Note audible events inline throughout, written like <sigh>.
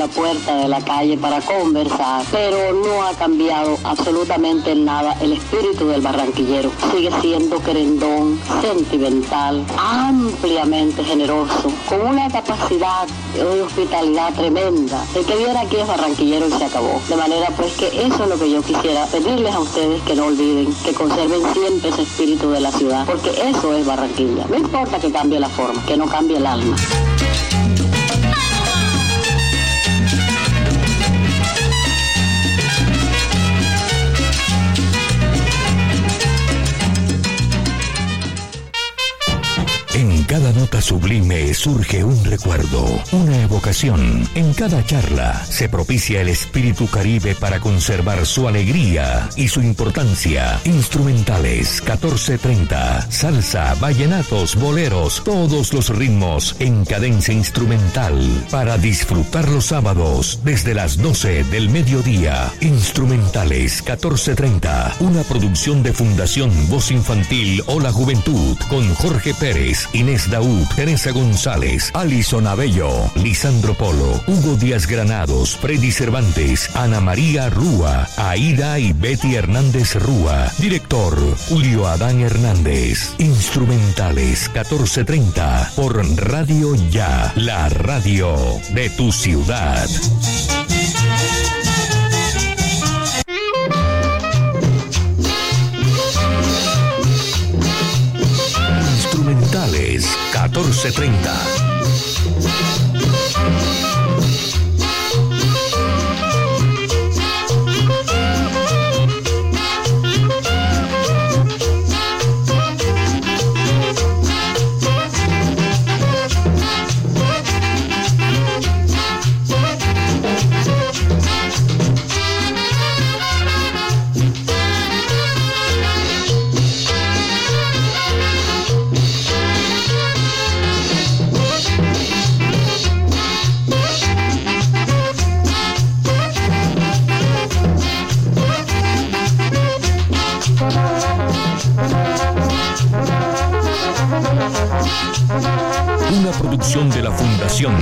la puerta de la calle para conversar, pero no ha cambiado absolutamente nada el espíritu del barranquillero. Sigue siendo querendón, sentimental, ampliamente generoso, con una capacidad de hospitalidad tremenda. El que viene aquí es barranquillero y se acabó. De manera pues que eso es lo que yo quisiera pedirles a ustedes que no olviden, que conserven siempre ese espíritu de la ciudad, porque eso es Barranquilla. No importa que cambie la forma, que no cambie el alma. Cada nota sublime surge un recuerdo, una evocación. En cada charla se propicia el espíritu caribe para conservar su alegría y su importancia. Instrumentales 1430, salsa, vallenatos, boleros, todos los ritmos en cadencia instrumental para disfrutar los sábados desde las 12 del mediodía. Instrumentales 1430, una producción de Fundación Voz Infantil o la Juventud con Jorge Pérez Inés Daud, Teresa González, Alison Abello, Lisandro Polo, Hugo Díaz Granados, Freddy Cervantes, Ana María Rúa, Aida y Betty Hernández Rúa. Director, Julio Adán Hernández. Instrumentales 1430 por Radio Ya, la radio de tu ciudad. 1430. De la Fundación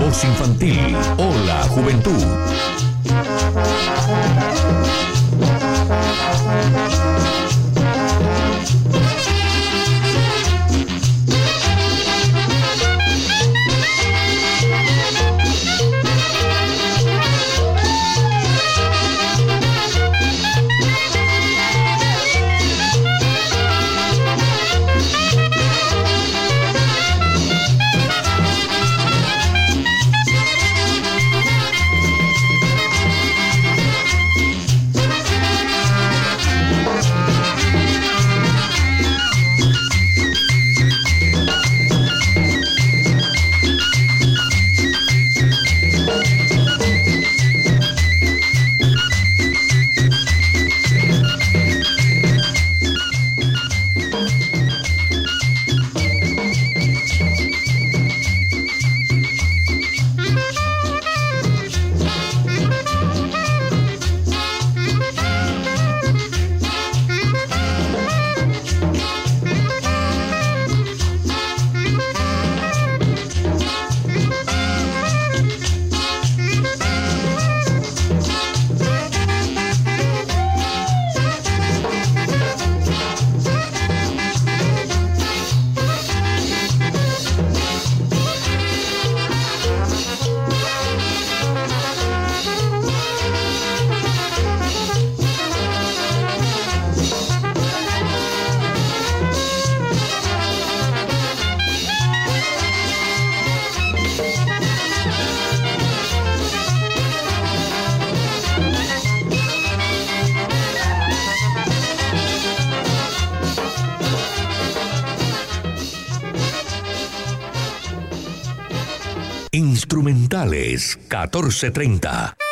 Voz Infantil o la Juventud. Instrumentales 1430.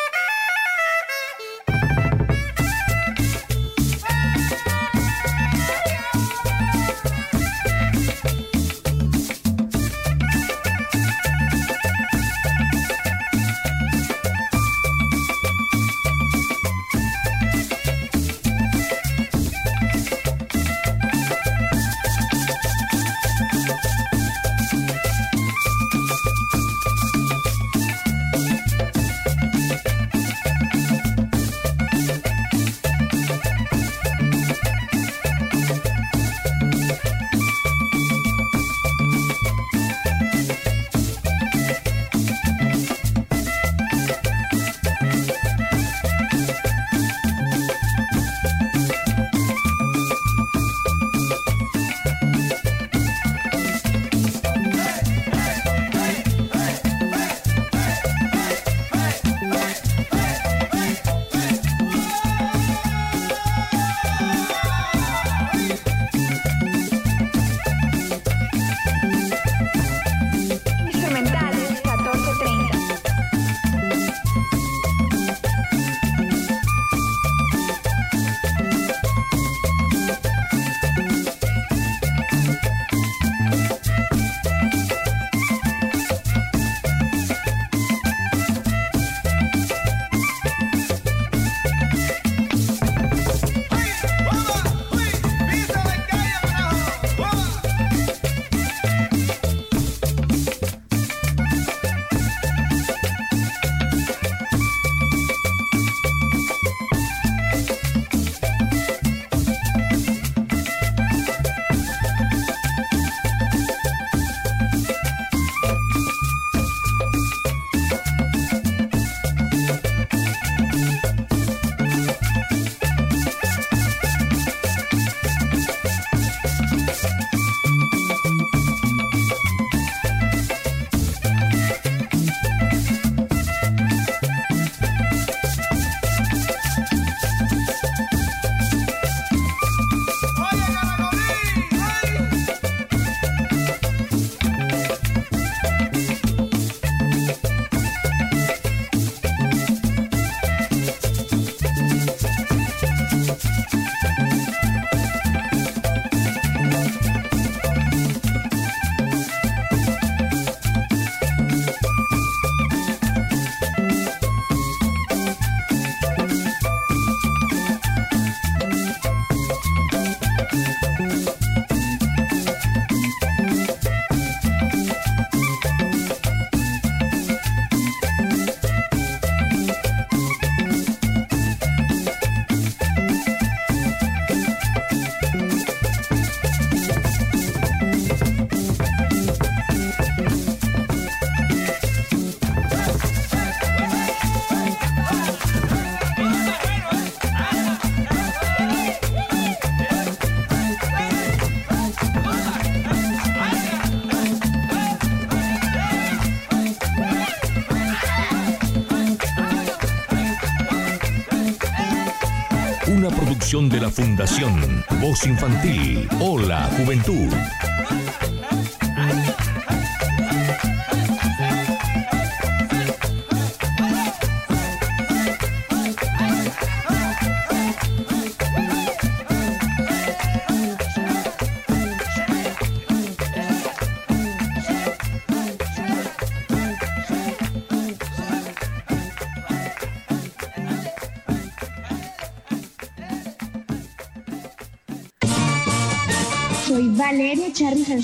Voz Infantil. Hola, Juventud.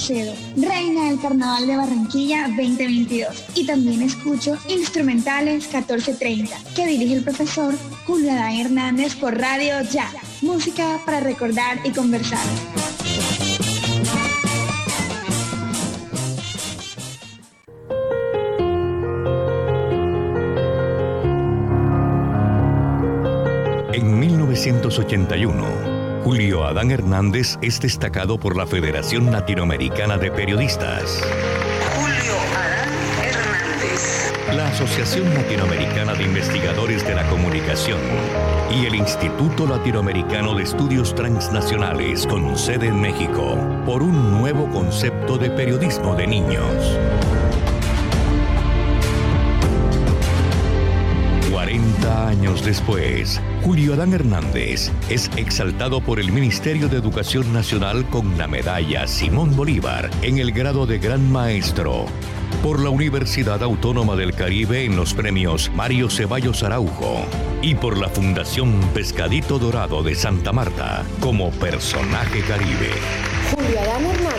Reina del Carnaval de Barranquilla 2022. Y también escucho Instrumentales 1430, que dirige el profesor Julio Adán Hernández por Radio Ya. Música para recordar y conversar. En 1981, Julio Adán Hernández es destacado por la Federación Latinoamericana de Periodistas. Julio Adán Hernández. La Asociación Latinoamericana de Investigadores de la Comunicación y el Instituto Latinoamericano de Estudios Transnacionales con sede en México por un nuevo concepto de periodismo de niños. Después, Julio Adán Hernández es exaltado por el Ministerio de Educación Nacional con la medalla Simón Bolívar en el grado de Gran Maestro, por la Universidad Autónoma del Caribe en los premios Mario Ceballos Araujo y por la Fundación Pescadito Dorado de Santa Marta como personaje caribe. Julio Adán Hernández.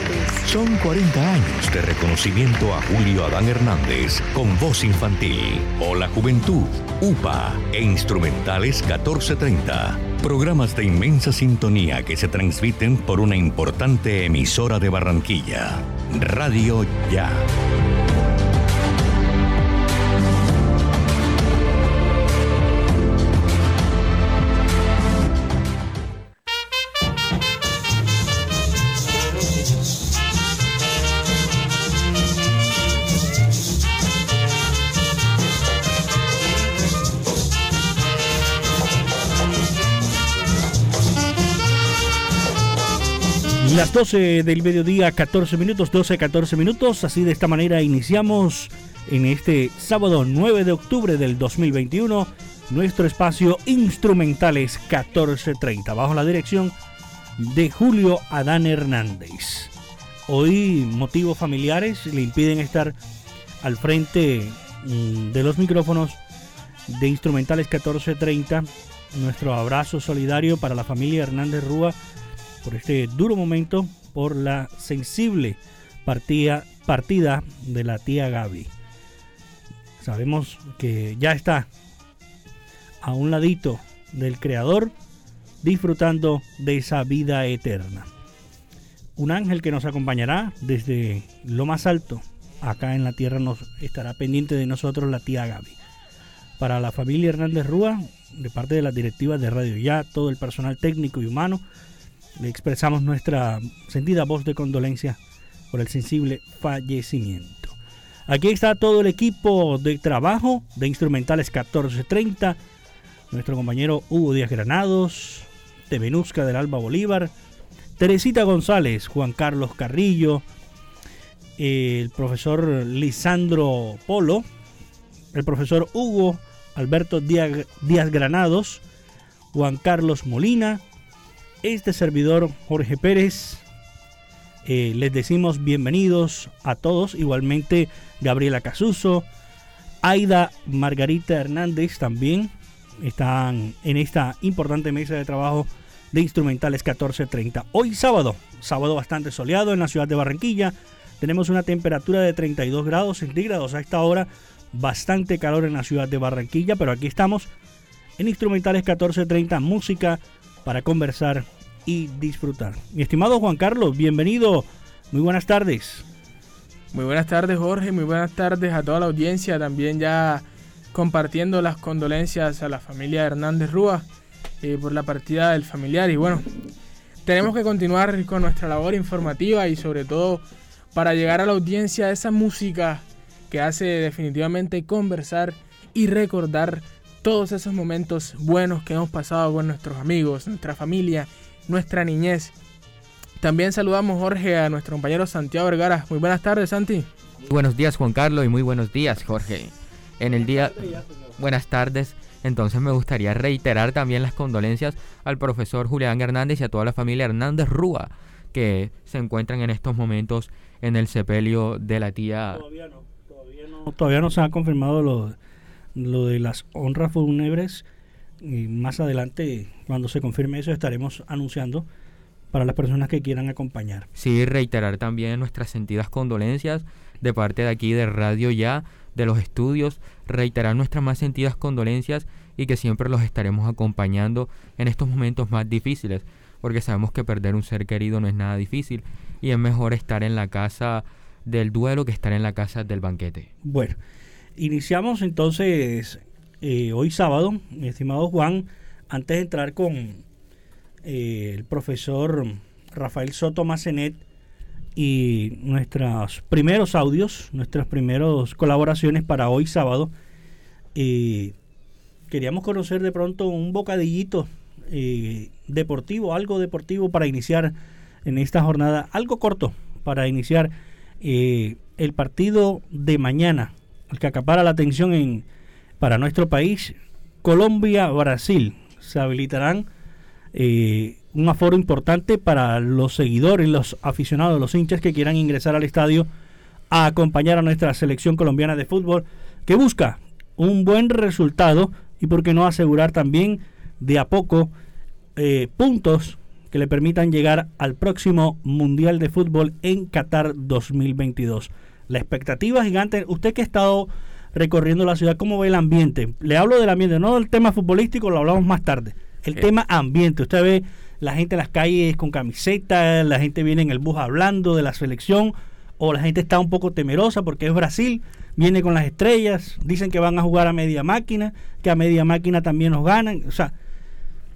Son 40 años de reconocimiento a Julio Adán Hernández con voz infantil. O la juventud, UPA e instrumentales 1430. Programas de inmensa sintonía que se transmiten por una importante emisora de Barranquilla. Radio Ya. Las 12 del mediodía, 14 minutos, 12, 14 minutos. Así de esta manera iniciamos en este sábado 9 de octubre del 2021 nuestro espacio Instrumentales 1430, bajo la dirección de Julio Adán Hernández. Hoy motivos familiares le impiden estar al frente mm, de los micrófonos de Instrumentales 1430. Nuestro abrazo solidario para la familia Hernández Rúa por este duro momento por la sensible partida, partida de la tía Gaby. Sabemos que ya está a un ladito del Creador disfrutando de esa vida eterna. Un ángel que nos acompañará desde lo más alto, acá en la tierra, nos estará pendiente de nosotros la tía Gaby. Para la familia Hernández Rúa, de parte de las directivas de Radio Ya, todo el personal técnico y humano, le expresamos nuestra sentida voz de condolencia por el sensible fallecimiento. Aquí está todo el equipo de trabajo de Instrumentales 1430, nuestro compañero Hugo Díaz Granados, Temenuzca del Alba Bolívar, Teresita González, Juan Carlos Carrillo, el profesor Lisandro Polo, el profesor Hugo Alberto Díaz Granados, Juan Carlos Molina, este servidor Jorge Pérez. Eh, les decimos bienvenidos a todos, igualmente Gabriela Casuso, Aida Margarita Hernández también están en esta importante mesa de trabajo de instrumentales 1430. Hoy sábado, sábado bastante soleado en la ciudad de Barranquilla. Tenemos una temperatura de 32 grados centígrados a esta hora, bastante calor en la ciudad de Barranquilla, pero aquí estamos en instrumentales 1430, música para conversar y disfrutar. Mi estimado Juan Carlos, bienvenido. Muy buenas tardes. Muy buenas tardes Jorge, muy buenas tardes a toda la audiencia, también ya compartiendo las condolencias a la familia Hernández Rúa eh, por la partida del familiar y bueno, tenemos que continuar con nuestra labor informativa y sobre todo para llegar a la audiencia esa música que hace definitivamente conversar y recordar todos esos momentos buenos que hemos pasado con nuestros amigos, nuestra familia, nuestra niñez. También saludamos, Jorge, a nuestro compañero Santiago Vergara. Muy buenas tardes, Santi. Buenos días, Juan Carlos, y muy buenos días, Jorge. En el día... Buenas tardes. Entonces me gustaría reiterar también las condolencias al profesor Julián Hernández y a toda la familia Hernández Rúa que se encuentran en estos momentos en el sepelio de la tía. Todavía no, todavía no, todavía no se ha confirmado lo, lo de las honras fúnebres. Y más adelante, cuando se confirme eso, estaremos anunciando para las personas que quieran acompañar. Sí, reiterar también nuestras sentidas condolencias de parte de aquí de Radio Ya, de los estudios, reiterar nuestras más sentidas condolencias y que siempre los estaremos acompañando en estos momentos más difíciles, porque sabemos que perder un ser querido no es nada difícil y es mejor estar en la casa del duelo que estar en la casa del banquete. Bueno, iniciamos entonces eh, hoy sábado, mi estimado Juan, antes de entrar con eh, el profesor Rafael Soto Macenet y nuestros primeros audios, nuestras primeras colaboraciones para hoy sábado. Eh, queríamos conocer de pronto un bocadillito eh, deportivo, algo deportivo para iniciar en esta jornada, algo corto para iniciar el partido de mañana, el que acapara la atención en, para nuestro país, Colombia-Brasil. Se habilitarán eh, un aforo importante para los seguidores, los aficionados, los hinchas que quieran ingresar al estadio a acompañar a nuestra selección colombiana de fútbol que busca un buen resultado y por qué no asegurar también de a poco eh, puntos que le permitan llegar al próximo Mundial de Fútbol en Qatar 2022. La expectativa gigante, usted que ha estado recorriendo la ciudad, ¿cómo ve el ambiente? Le hablo del ambiente, no del tema futbolístico, lo hablamos más tarde. El tema ambiente, usted ve la gente en las calles con camisetas, la gente viene en el bus hablando de la selección, o la gente está un poco temerosa porque es Brasil, viene con las estrellas, dicen que van a jugar a media máquina, que a media máquina también nos ganan, o sea,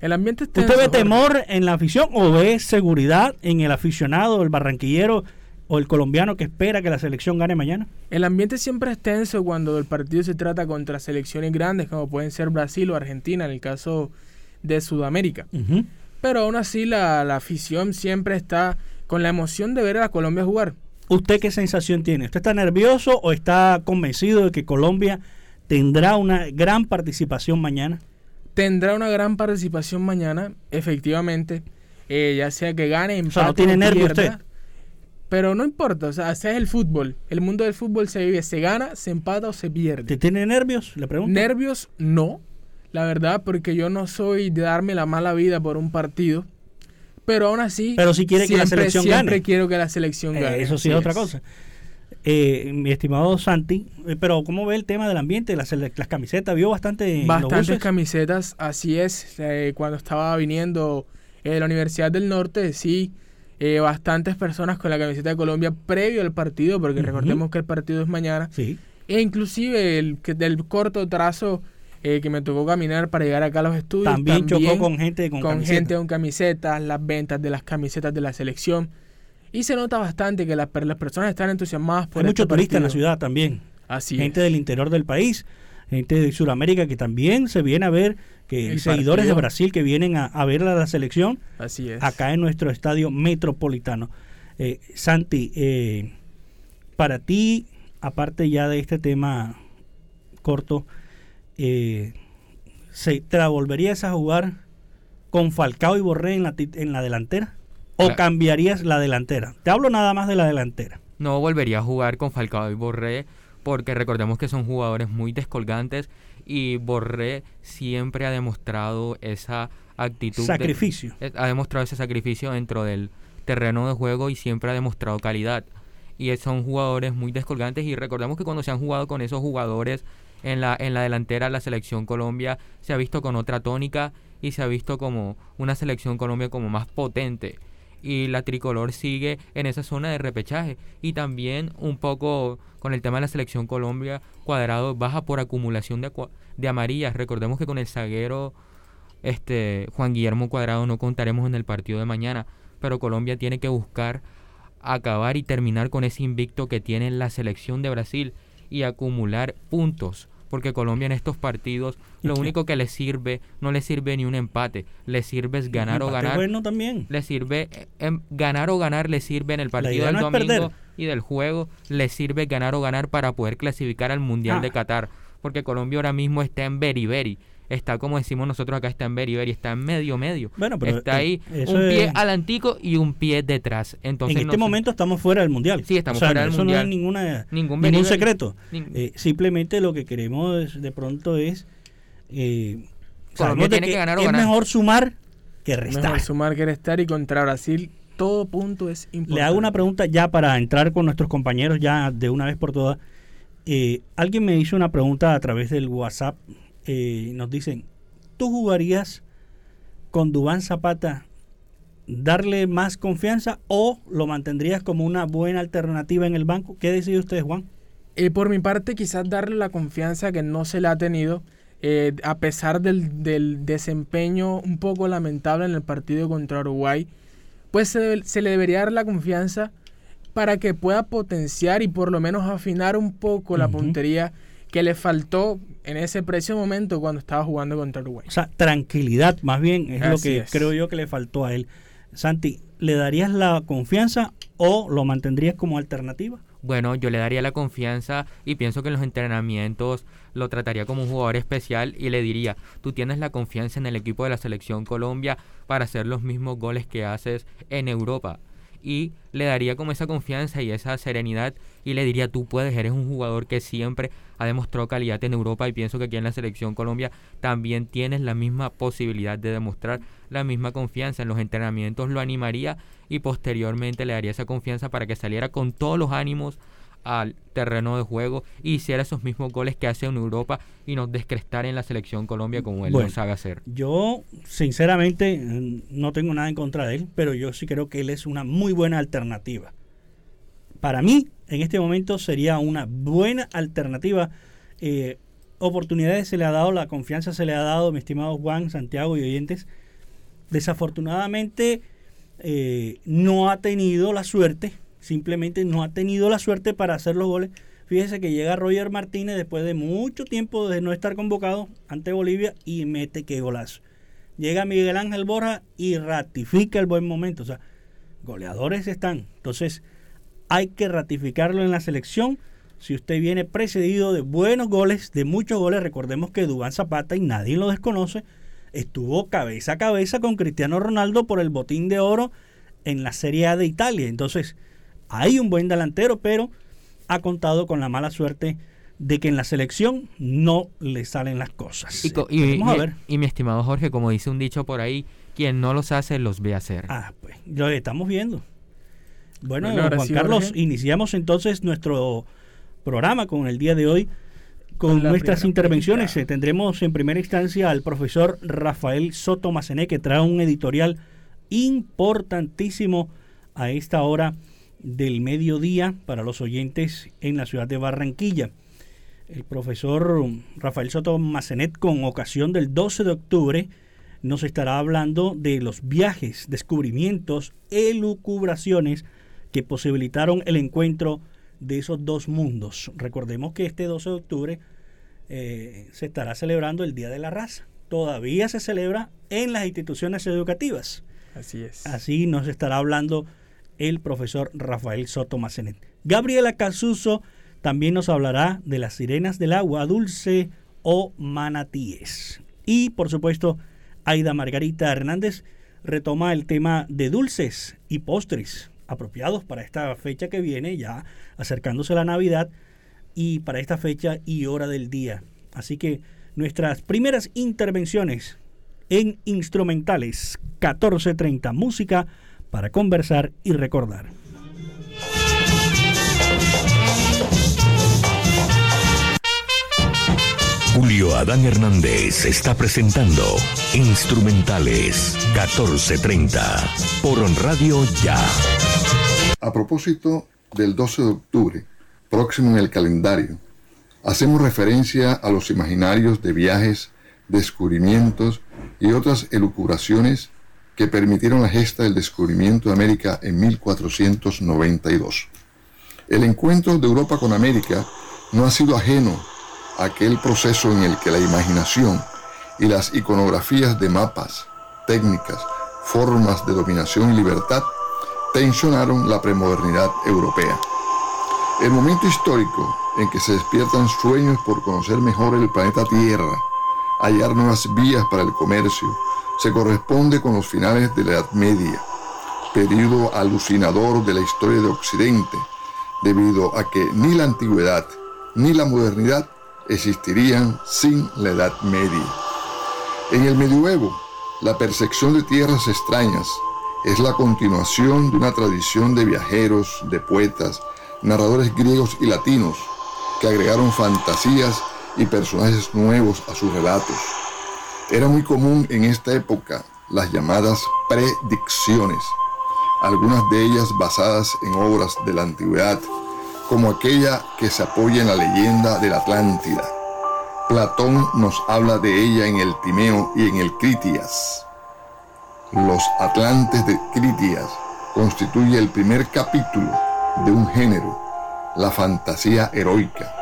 El ambiente ¿Usted ve temor en la afición o ve seguridad en el aficionado, el barranquillero o el colombiano que espera que la selección gane mañana? El ambiente siempre es tenso cuando el partido se trata contra selecciones grandes como pueden ser Brasil o Argentina en el caso de Sudamérica. Pero aún así la, la afición siempre está con la emoción de ver a Colombia jugar. ¿Usted qué sensación tiene? ¿Usted está nervioso o está convencido de que Colombia tendrá una gran participación mañana? Tendrá una gran participación mañana, efectivamente, eh, ya sea que gane, empate sea, no tiene o nervio pierda. usted. Pero no importa, o sea, ese es el fútbol. El mundo del fútbol se vive, se gana, se empata o se pierde. ¿Te tiene nervios? Le pregunto. Nervios, no. La verdad, porque yo no soy de darme la mala vida por un partido. Pero aún así, Pero si quiere que la siempre- selección siempre gane. quiero que la selección Eh, gane. eso sí es otra cosa. Eh, mi estimado Santi, eh, pero ¿cómo ve el tema del ambiente? Las, las camisetas, vio bastante. Bastantes camisetas, así es. eh, cuando estaba viniendo eh, de la Universidad del Norte, sí, eh, bastantes personas con la camiseta de Colombia previo al partido, porque recordemos que el partido es mañana. Sí. E inclusive el que del corto trazo eh, que me tocó caminar para llegar acá a los estudios. También, chocó con gente con, con camiseta. gente con camisetas, las ventas de las camisetas de la selección. Y se nota bastante que las, per- las personas están entusiasmadas por Hay este mucho turista en la ciudad también. Así gente es. del interior del país, gente de Sudamérica que también se viene a ver, que El seguidores de. Brasil que vienen a, a ver a la selección Así es. acá en nuestro estadio metropolitano. Eh, Santi, eh, para ti, aparte ya de este tema corto, eh, ¿se, ¿te la volverías a jugar con Falcao y Borré en la, ti- en la delantera? ¿O cambiarías la delantera? Te hablo nada más de la delantera. No volvería a jugar con Falcao y Borré porque recordemos que son jugadores muy descolgantes y Borré siempre ha demostrado esa actitud. de- Sacrificio. eh, ha demostrado ese sacrificio dentro del terreno de juego y siempre ha demostrado calidad. Y son jugadores muy descolgantes y recordemos que cuando se han jugado con esos jugadores en la, en la delantera, la selección Colombia se ha visto con otra tónica y se ha visto como una selección Colombia como más potente. Y la tricolor sigue en esa zona de repechaje. Y también un poco con el tema de la selección Colombia, Cuadrado baja por acumulación de, de amarillas. Recordemos que con el zaguero este Juan Guillermo Cuadrado no contaremos en el partido de mañana, pero Colombia tiene que buscar acabar y terminar con ese invicto que tiene la selección de Brasil y acumular puntos porque Colombia en estos partidos lo único que le sirve, no le sirve ni un empate, le sirve es ganar o ganar. Bueno también. Le sirve eh, em, ganar o ganar le sirve en el partido del domingo y del juego, le sirve ganar o ganar para poder clasificar al Mundial de ah. Qatar, porque Colombia ahora mismo está en beriberi está como decimos nosotros acá, está en beriberi, está en medio medio. Bueno, pero está ahí un pie adelantico y un pie detrás. Entonces, en este momento estamos fuera del mundial. Sí, estamos fuera del mundial. No hay ninguna, ningún, secreto. Eh, simplemente lo que queremos de pronto es... Eh, tiene que, ganar o es mejor sumar que restar. Mejor sumar que restar y contra Brasil todo punto es importante. Le hago una pregunta ya para entrar con nuestros compañeros ya de una vez por todas. Eh, alguien me hizo una pregunta a través del WhatsApp eh, nos dicen, ¿tú jugarías con Dubán Zapata darle más confianza o lo mantendrías como una buena alternativa en el banco? ¿Qué decide usted, Juan? Eh, por mi parte, quizás darle la confianza que no se le ha tenido, eh, a pesar del, del, desempeño un poco lamentable en el partido contra Uruguay, pues se, le debería dar la confianza para que pueda potenciar y por lo menos afinar un poco la puntería que le faltó en ese preciso momento cuando estaba jugando contra Uruguay. O sea, tranquilidad, más bien, es lo que creo yo que le faltó a él. Santi, ¿le darías la confianza o lo mantendrías como alternativa? Bueno, yo le daría la confianza y pienso que en los entrenamientos lo trataría como un jugador especial y le diría, tú tienes la confianza en el equipo de la selección Colombia para hacer los mismos goles que haces en Europa y le daría como esa confianza y esa serenidad y le diría tú puedes, eres un jugador que siempre ha demostrado calidad en Europa y pienso que aquí en la selección Colombia también tienes la misma posibilidad de demostrar la misma confianza en los entrenamientos, lo animaría y posteriormente le daría esa confianza para que saliera con todos los ánimos al terreno de juego y hiciera esos mismos goles que hace en Europa y nos descrestara en la selección Colombia como él lo sabe hacer. Yo, sinceramente, no tengo nada en contra de él, pero yo sí creo que él es una muy buena alternativa. Para mí, en este momento sería una buena alternativa. Eh, oportunidades se le ha dado, la confianza se le ha dado, mi estimado Juan, Santiago y oyentes. Desafortunadamente, eh, no ha tenido la suerte simplemente no ha tenido la suerte para hacer los goles. Fíjese que llega Roger Martínez después de mucho tiempo de no estar convocado ante Bolivia y mete que golazo. Llega Miguel Ángel Borja y ratifica el buen momento. O sea, goleadores están. Entonces, hay que ratificarlo en la selección. Si usted viene precedido de buenos goles, de muchos goles, recordemos que Dubán Zapata, y nadie lo desconoce, estuvo cabeza a cabeza con Cristiano Ronaldo por el botín de oro en la Serie A de Italia. Entonces, hay un buen delantero, pero ha contado con la mala suerte de que en la selección no le salen las cosas. Y, Vamos a ver. y, mi estimado Jorge, como dice un dicho por ahí, quien no los hace los ve hacer. Ah, pues lo estamos viendo. Bueno, Juan Carlos, iniciamos entonces nuestro programa con el día de hoy con nuestras intervenciones. Tendremos en primera instancia al profesor Rafael Soto Macené que trae un editorial importantísimo a esta hora del mediodía para los oyentes en la ciudad de Barranquilla. El profesor Rafael Soto Macenet, con ocasión del 12 de octubre, nos estará hablando de los viajes, descubrimientos, elucubraciones que posibilitaron el encuentro de esos dos mundos. Recordemos que este 12 de octubre eh, se estará celebrando el Día de la Raza. Todavía se celebra en las instituciones educativas. Así es. Así nos estará hablando el profesor Rafael Soto Macenet. Gabriela Casuso también nos hablará de las sirenas del agua dulce o manatíes. Y por supuesto, Aida Margarita Hernández retoma el tema de dulces y postres apropiados para esta fecha que viene, ya acercándose la Navidad y para esta fecha y hora del día. Así que nuestras primeras intervenciones en instrumentales 1430 música para conversar y recordar. Julio Adán Hernández está presentando Instrumentales 1430 por Radio Ya. A propósito del 12 de octubre, próximo en el calendario, hacemos referencia a los imaginarios de viajes, descubrimientos y otras elucubraciones que permitieron la gesta del descubrimiento de América en 1492. El encuentro de Europa con América no ha sido ajeno aquel proceso en el que la imaginación y las iconografías de mapas, técnicas, formas de dominación y libertad tensionaron la premodernidad europea. El momento histórico en que se despiertan sueños por conocer mejor el planeta Tierra, hallar nuevas vías para el comercio, se corresponde con los finales de la Edad Media, periodo alucinador de la historia de Occidente, debido a que ni la antigüedad ni la modernidad existirían sin la Edad Media. En el medioevo, la percepción de tierras extrañas es la continuación de una tradición de viajeros, de poetas, narradores griegos y latinos que agregaron fantasías y personajes nuevos a sus relatos. Era muy común en esta época las llamadas predicciones, algunas de ellas basadas en obras de la antigüedad, como aquella que se apoya en la leyenda de la Atlántida. Platón nos habla de ella en el Timeo y en el Critias. Los Atlantes de Critias constituye el primer capítulo de un género, la fantasía heroica,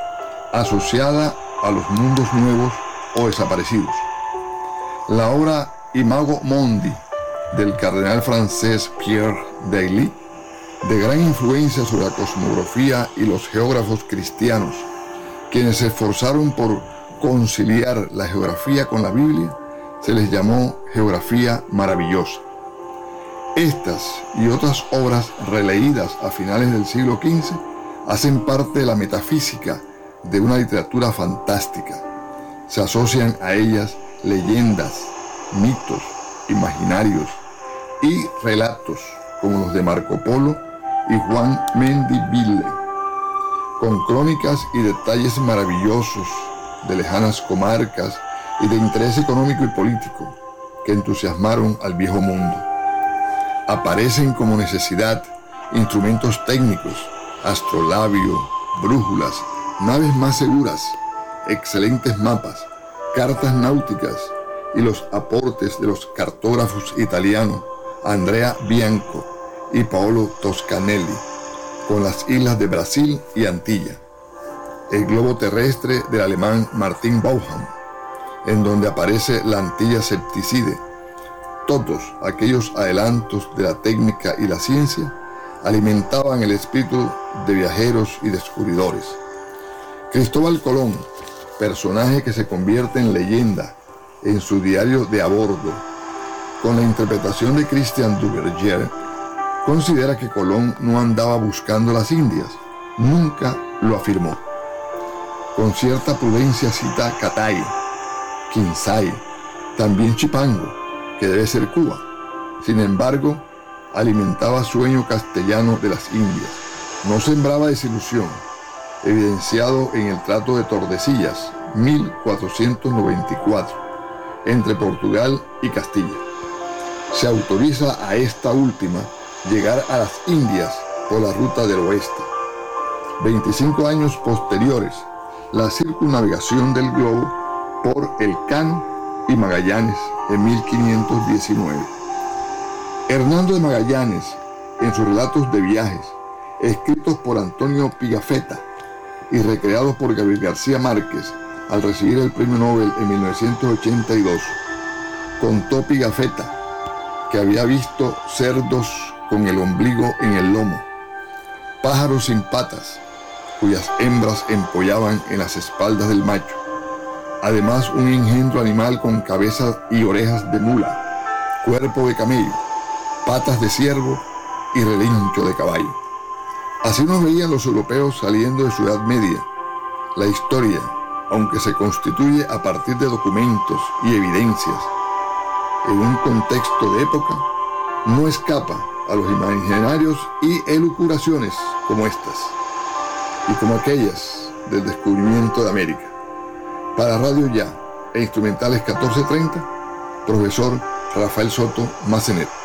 asociada a los mundos nuevos o desaparecidos. La obra Imago Mondi del cardenal francés Pierre Dailly, de gran influencia sobre la cosmografía y los geógrafos cristianos, quienes se esforzaron por conciliar la geografía con la Biblia, se les llamó geografía maravillosa. Estas y otras obras releídas a finales del siglo XV hacen parte de la metafísica de una literatura fantástica. Se asocian a ellas leyendas, mitos, imaginarios y relatos como los de Marco Polo y Juan Mendiville, con crónicas y detalles maravillosos de lejanas comarcas y de interés económico y político que entusiasmaron al viejo mundo. Aparecen como necesidad instrumentos técnicos, astrolabio, brújulas, naves más seguras, excelentes mapas, cartas náuticas y los aportes de los cartógrafos italianos Andrea Bianco y Paolo Toscanelli, con las islas de Brasil y Antilla. El globo terrestre del alemán Martin Bauham, en donde aparece la Antilla Septicide. Todos aquellos adelantos de la técnica y la ciencia alimentaban el espíritu de viajeros y descubridores. Cristóbal Colón, personaje que se convierte en leyenda en su diario de a bordo, con la interpretación de Christian Duverger, considera que Colón no andaba buscando las Indias, nunca lo afirmó. Con cierta prudencia cita Catay, Quinsay, también Chipango, que debe ser Cuba. Sin embargo, alimentaba sueño castellano de las Indias. No sembraba desilusión, evidenciado en el Trato de Tordesillas, 1494, entre Portugal y Castilla. Se autoriza a esta última llegar a las Indias por la ruta del oeste. 25 años posteriores, la circunnavegación del globo por el Can y Magallanes en 1519. Hernando de Magallanes, en sus relatos de viajes, escritos por Antonio Pigafetta y recreados por Gabriel García Márquez al recibir el premio Nobel en 1982, contó Pigafetta que había visto cerdos con el ombligo en el lomo, pájaros sin patas, cuyas hembras empollaban en las espaldas del macho, además un engendro animal con cabeza y orejas de mula, cuerpo de camello, patas de ciervo y relincho de caballo. Así nos veían los europeos saliendo de su Edad Media. La historia, aunque se constituye a partir de documentos y evidencias, en un contexto de época, no escapa a los imaginarios y elucuraciones como estas y como aquellas del descubrimiento de América. Para Radio Ya e Instrumentales 1430, profesor Rafael Soto Macenet.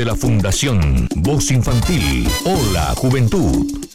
De la Fundación Voz Infantil. Hola, Juventud.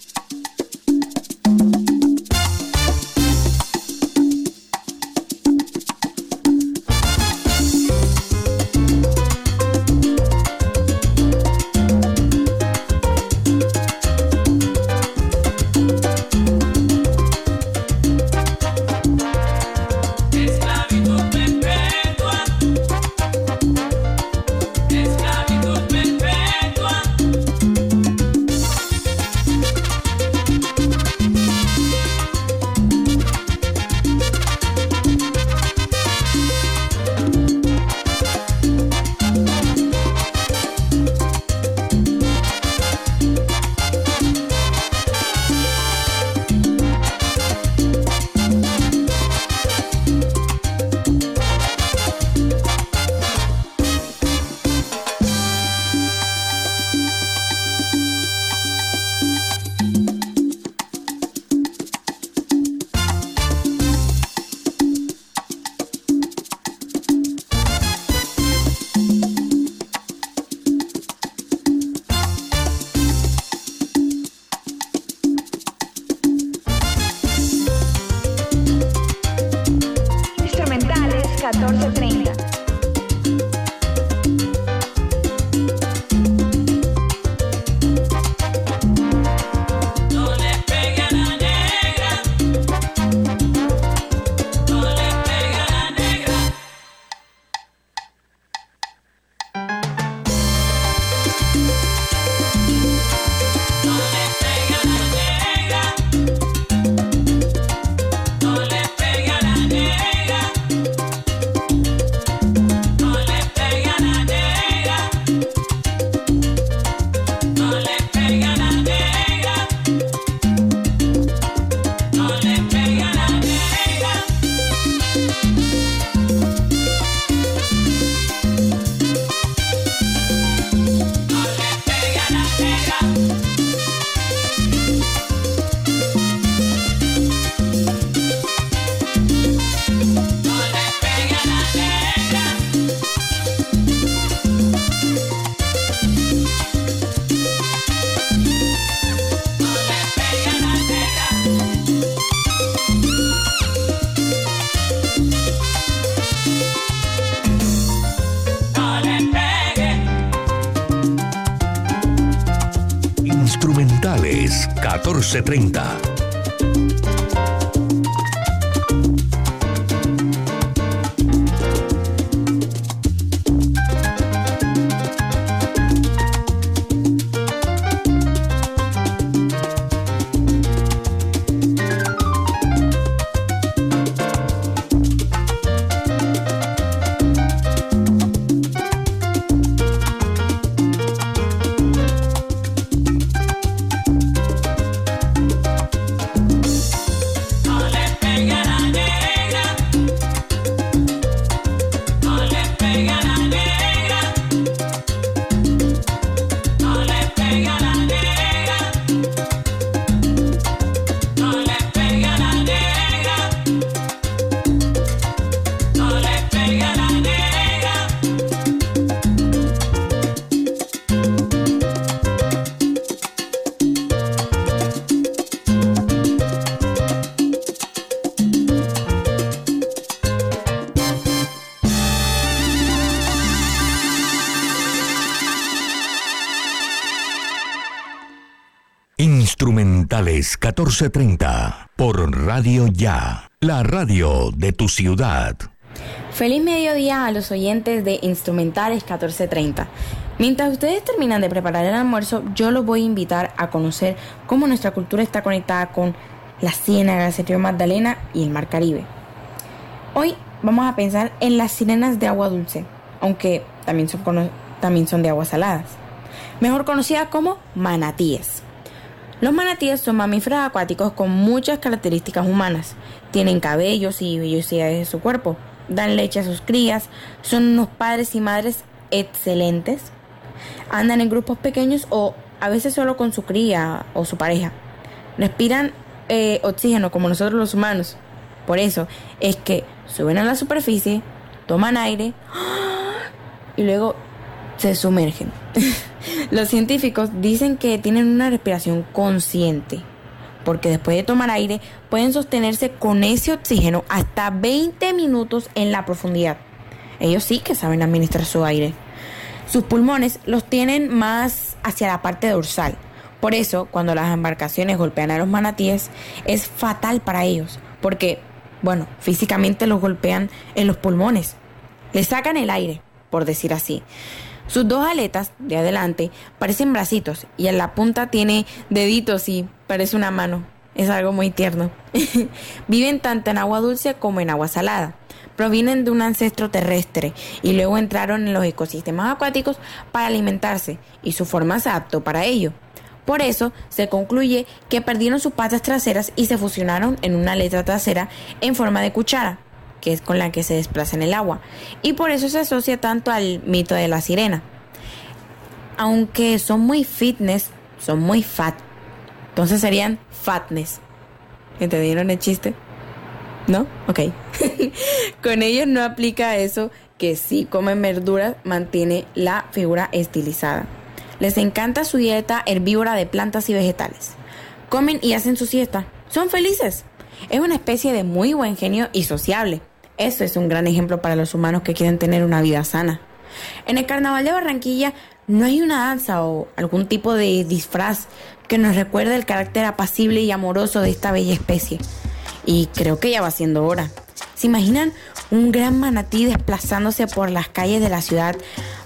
1430. 1430 por Radio Ya, la radio de tu ciudad. Feliz mediodía a los oyentes de Instrumentales 1430. Mientras ustedes terminan de preparar el almuerzo, yo los voy a invitar a conocer cómo nuestra cultura está conectada con la ciénagas, el río Magdalena y el mar Caribe. Hoy vamos a pensar en las sirenas de agua dulce, aunque también son, también son de aguas saladas, mejor conocidas como manatíes. Los manatíes son mamíferos acuáticos con muchas características humanas. Tienen cabellos y vellosidades de su cuerpo, dan leche a sus crías, son unos padres y madres excelentes, andan en grupos pequeños o a veces solo con su cría o su pareja. Respiran eh, oxígeno como nosotros los humanos. Por eso es que suben a la superficie, toman aire <gasps> y luego se sumergen. <laughs> Los científicos dicen que tienen una respiración consciente, porque después de tomar aire pueden sostenerse con ese oxígeno hasta 20 minutos en la profundidad. Ellos sí que saben administrar su aire. Sus pulmones los tienen más hacia la parte dorsal. Por eso, cuando las embarcaciones golpean a los manatíes, es fatal para ellos, porque, bueno, físicamente los golpean en los pulmones. Les sacan el aire, por decir así. Sus dos aletas de adelante parecen bracitos y en la punta tiene deditos y parece una mano. Es algo muy tierno. <laughs> Viven tanto en agua dulce como en agua salada. Provienen de un ancestro terrestre y luego entraron en los ecosistemas acuáticos para alimentarse y su forma se adaptó para ello. Por eso se concluye que perdieron sus patas traseras y se fusionaron en una aleta trasera en forma de cuchara, que es con la que se desplaza en el agua, y por eso se asocia tanto al mito de la sirena. Aunque son muy fitness, son muy fat. Entonces serían fatness. ¿Entendieron el chiste? ¿No? Ok. <laughs> Con ellos no aplica eso que si comen verduras mantiene la figura estilizada. Les encanta su dieta herbívora de plantas y vegetales. Comen y hacen su siesta. Son felices. Es una especie de muy buen genio y sociable. Eso es un gran ejemplo para los humanos que quieren tener una vida sana. En el carnaval de Barranquilla no hay una danza o algún tipo de disfraz que nos recuerde el carácter apacible y amoroso de esta bella especie. Y creo que ya va siendo hora. ¿Se imaginan un gran manatí desplazándose por las calles de la ciudad,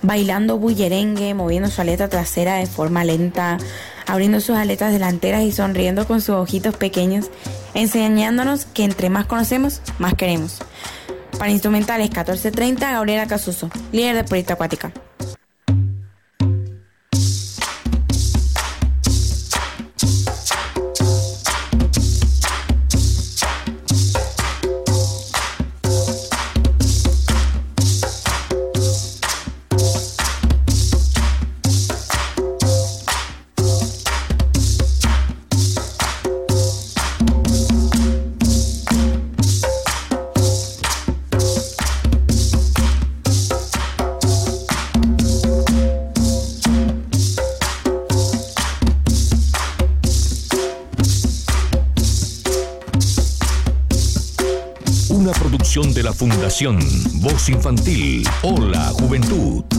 bailando bullerengue, moviendo su aleta trasera de forma lenta, abriendo sus aletas delanteras y sonriendo con sus ojitos pequeños, enseñándonos que entre más conocemos, más queremos? Para instrumentales 1430, Gabriela Casuso, líder de Proyecto Acuática. Voz Infantil. Hola, Juventud.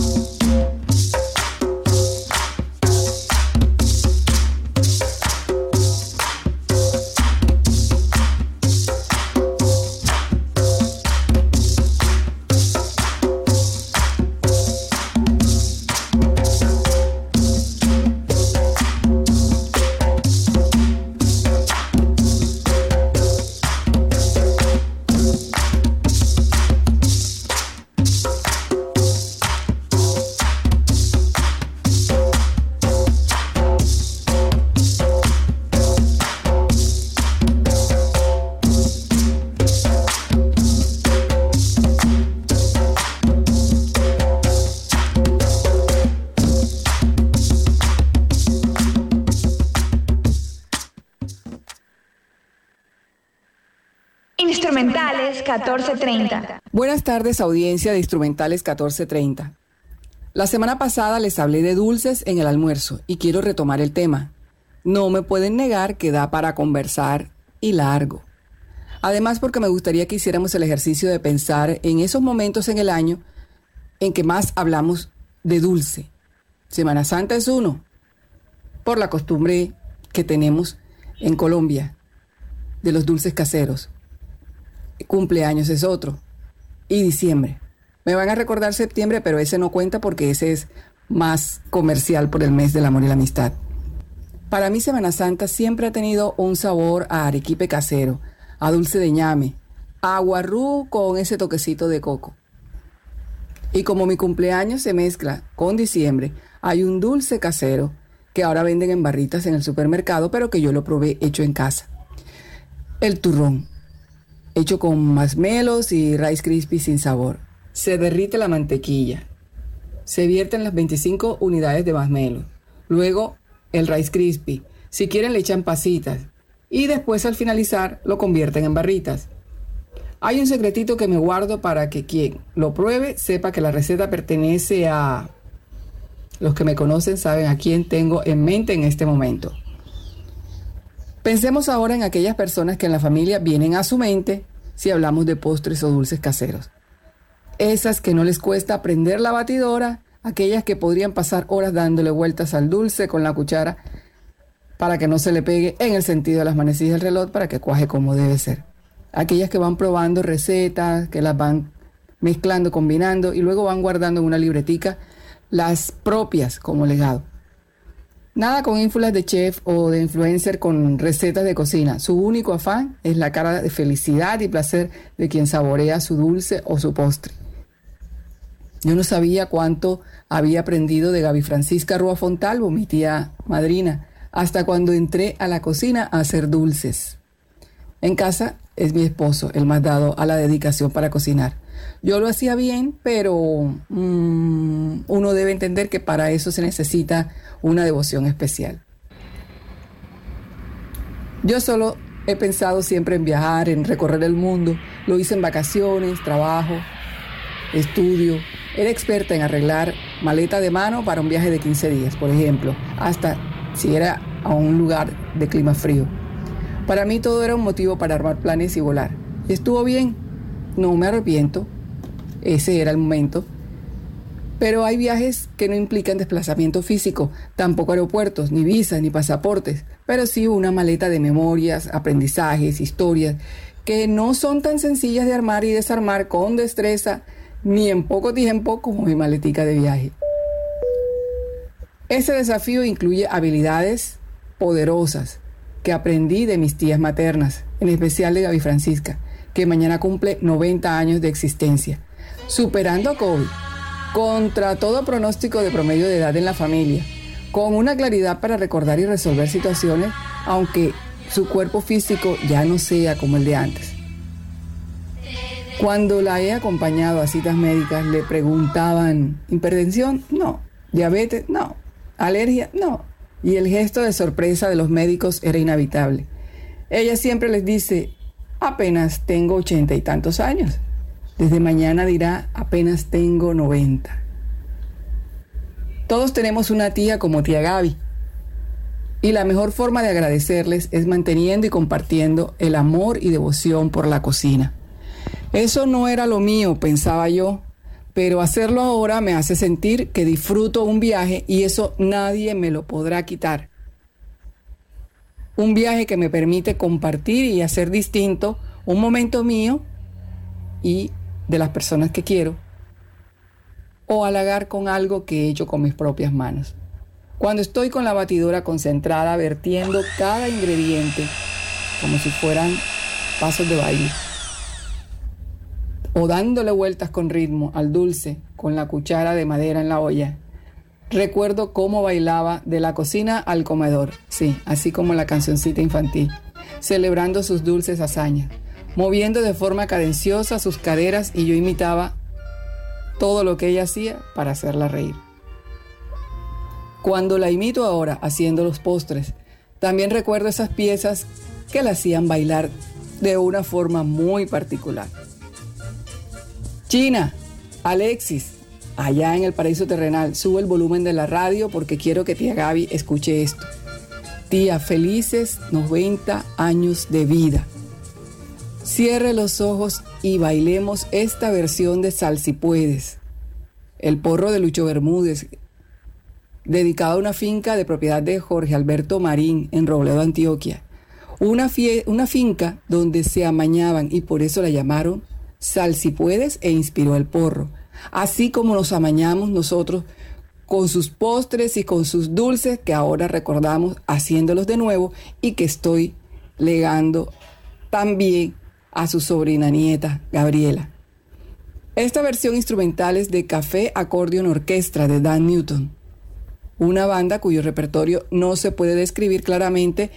Tardes, audiencia de Instrumentales 1430. La semana pasada les hablé de dulces en el almuerzo y quiero retomar el tema. No me pueden negar que da para conversar y largo. Además porque me gustaría que hiciéramos el ejercicio de pensar en esos momentos en el año en que más hablamos de dulce. Semana Santa es uno, por la costumbre que tenemos en Colombia de los dulces caseros cumpleaños es otro. Y diciembre. Me van a recordar septiembre, pero ese no cuenta porque ese es más comercial por el mes del amor y la amistad. Para mí Semana Santa siempre ha tenido un sabor a arequipe casero, a dulce de ñame, a aguarrú con ese toquecito de coco. Y como mi cumpleaños se mezcla con diciembre, hay un dulce casero que ahora venden en barritas en el supermercado, pero que yo lo probé hecho en casa. El turrón hecho con masmelos y Rice Krispies sin sabor. Se derrite la mantequilla. Se vierten las 25 unidades de masmelo. Luego el Rice Krispie. Si quieren le echan pasitas. Y después al finalizar lo convierten en barritas. Hay un secretito que me guardo para que quien lo pruebe sepa que la receta pertenece a Los que me conocen saben a quién tengo en mente en este momento. Pensemos ahora en aquellas personas que en la familia vienen a su mente si hablamos de postres o dulces caseros. Esas que no les cuesta prender la batidora, aquellas que podrían pasar horas dándole vueltas al dulce con la cuchara para que no se le pegue en el sentido de las manecillas del reloj para que cuaje como debe ser. Aquellas que van probando recetas, que las van mezclando, combinando y luego van guardando en una libretica las propias como legado. Nada con ínfulas de chef o de influencer con recetas de cocina. Su único afán es la cara de felicidad y placer de quien saborea su dulce o su postre. Yo no sabía cuánto había aprendido de Gaby Francisca Rúa Fontalvo, mi tía madrina, hasta cuando entré a la cocina a hacer dulces. En casa es mi esposo el más dado a la dedicación para cocinar. Yo lo hacía bien, pero mm, uno debe entender que para eso se necesita una devoción especial. Yo solo he pensado siempre en viajar, en recorrer el mundo. Lo hice en vacaciones, trabajo, estudio. Era experta en arreglar maleta de mano para un viaje de 15 días, por ejemplo, hasta si era a un lugar de clima frío. Para mí todo era un motivo para armar planes y volar. Y estuvo bien, no me arrepiento, ese era el momento. Pero hay viajes que no implican desplazamiento físico, tampoco aeropuertos, ni visas, ni pasaportes, pero sí una maleta de memorias, aprendizajes, historias, que no son tan sencillas de armar y desarmar con destreza, ni en poco tiempo como mi maletica de viaje. Ese desafío incluye habilidades poderosas que aprendí de mis tías maternas, en especial de Gaby Francisca, que mañana cumple 90 años de existencia, superando a COVID, contra todo pronóstico de promedio de edad en la familia, con una claridad para recordar y resolver situaciones, aunque su cuerpo físico ya no sea como el de antes. Cuando la he acompañado a citas médicas le preguntaban, ¿hipertensión? No. ¿Diabetes? No. ¿Alergia? No. Y el gesto de sorpresa de los médicos era inhabitable. Ella siempre les dice, apenas tengo ochenta y tantos años. Desde mañana dirá, apenas tengo noventa. Todos tenemos una tía como tía Gaby. Y la mejor forma de agradecerles es manteniendo y compartiendo el amor y devoción por la cocina. Eso no era lo mío, pensaba yo, pero hacerlo ahora me hace sentir que disfruto un viaje y eso nadie me lo podrá quitar. Un viaje que me permite compartir y hacer distinto un momento mío y de las personas que quiero o halagar con algo que he hecho con mis propias manos. Cuando estoy con la batidora concentrada vertiendo cada ingrediente como si fueran pasos de baile o dándole vueltas con ritmo al dulce con la cuchara de madera en la olla. Recuerdo cómo bailaba de la cocina al comedor, sí, así como la cancioncita infantil, celebrando sus dulces hazañas, moviendo de forma cadenciosa sus caderas y yo imitaba todo lo que ella hacía para hacerla reír. Cuando la imito ahora haciendo los postres, también recuerdo esas piezas que la hacían bailar de una forma muy particular. China, Alexis, allá en el paraíso terrenal, sube el volumen de la radio porque quiero que tía Gaby escuche esto. Tía, felices 90 años de vida. Cierre los ojos y bailemos esta versión de Sal si puedes. El porro de Lucho Bermúdez, dedicado a una finca de propiedad de Jorge Alberto Marín en Robledo, Antioquia. Una, una finca donde se amañaban y por eso la llamaron Sal si puedes e inspiró el porro. Así como nos amañamos nosotros con sus postres y con sus dulces que ahora recordamos haciéndolos de nuevo y que estoy legando también a su sobrina nieta, Gabriela. Esta versión instrumental es de Café Accordion Orquestra de Dan Newton, una banda cuyo repertorio no se puede describir claramente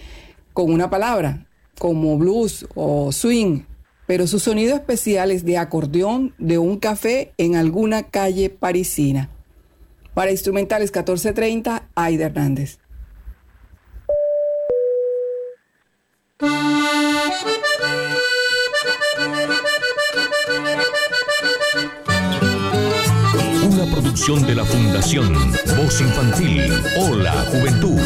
con una palabra, como blues o swing, pero su sonido especial es de acordeón de un café en alguna calle parisina. Para instrumentales 1430, Aida Hernández. producción de la Fundación Voz Infantil. Hola, Juventud.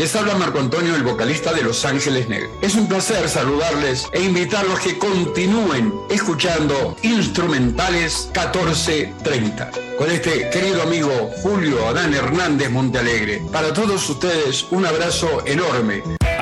Les habla Marco Antonio, el vocalista de Los Ángeles Negros. Es un placer saludarles e invitarlos a que continúen escuchando Instrumentales 1430 con este querido amigo Julio Adán Hernández Montealegre. Para todos ustedes, un abrazo enorme.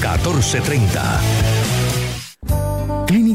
1430.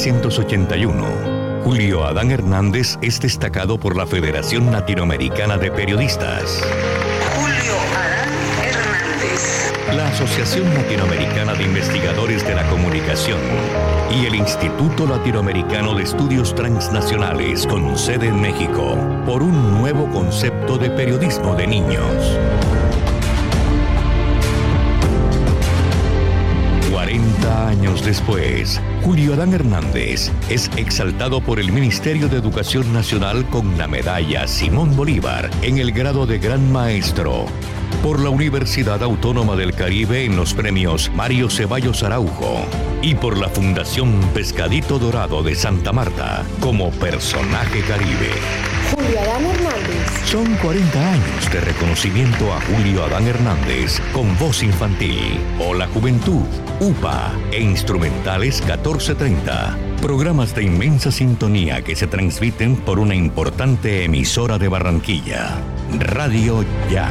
1981, Julio Adán Hernández es destacado por la Federación Latinoamericana de Periodistas. Julio Adán Hernández. La Asociación Latinoamericana de Investigadores de la Comunicación y el Instituto Latinoamericano de Estudios Transnacionales con sede en México por un nuevo concepto de periodismo de niños. Años después, Julio Adán Hernández es exaltado por el Ministerio de Educación Nacional con la medalla Simón Bolívar en el grado de Gran Maestro. Por la Universidad Autónoma del Caribe en los premios Mario Ceballos Araujo y por la Fundación Pescadito Dorado de Santa Marta como personaje caribe. Adán Hernández. Son 40 años de reconocimiento a Julio Adán Hernández con voz infantil o la juventud, UPA e instrumentales 1430. Programas de inmensa sintonía que se transmiten por una importante emisora de Barranquilla. Radio Ya.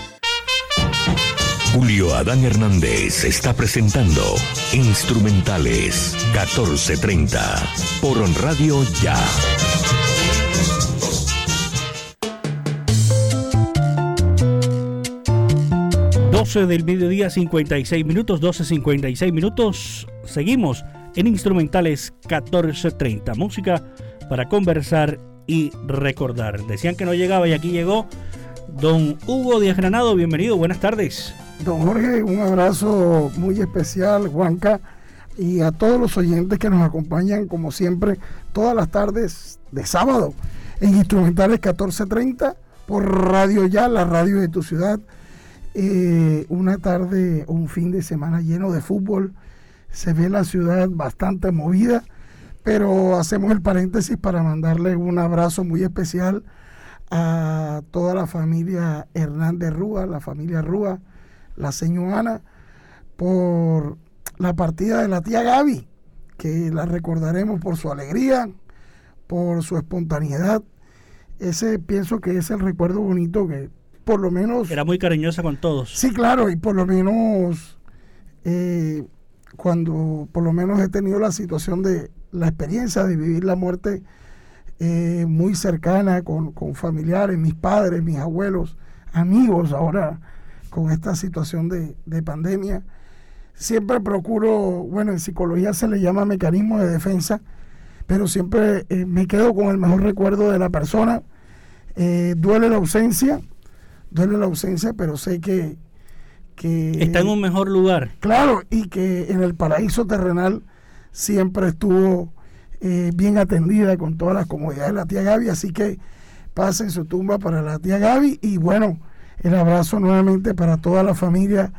Julio Adán Hernández está presentando Instrumentales 1430 por Radio Ya. del mediodía, 56 minutos, 12.56 minutos. Seguimos en Instrumentales 1430. Música para conversar y recordar. Decían que no llegaba y aquí llegó don Hugo Díaz Granado. Bienvenido, buenas tardes. Don Jorge, un abrazo muy especial, Juanca, y a todos los oyentes que nos acompañan, como siempre, todas las tardes de sábado en Instrumentales 1430 por Radio Ya, la radio de tu ciudad. Eh, una tarde un fin de semana lleno de fútbol. Se ve la ciudad bastante movida, pero hacemos el paréntesis para mandarle un abrazo muy especial a toda la familia Hernández Rúa, la familia Rúa, la señora por la partida de la tía Gaby, que la recordaremos por su alegría, por su espontaneidad. Ese pienso que es el recuerdo bonito que por lo menos... Era muy cariñosa con todos. Sí, claro, y por lo menos eh, cuando por lo menos he tenido la situación de la experiencia de vivir la muerte eh, muy cercana con, con familiares, mis padres, mis abuelos, amigos ahora con esta situación de, de, pandemia. Siempre procuro, bueno, en psicología se le llama mecanismo de defensa, pero siempre eh, me quedo con el mejor recuerdo de la persona. Eh, duele la ausencia, duele la ausencia, pero sé que, que... Está en un mejor lugar. Claro, y que en el paraíso terrenal siempre estuvo eh, bien atendida con todas las comodidades de la tía Gaby, así que pasen su tumba para la tía Gaby y bueno, el abrazo nuevamente para toda la familia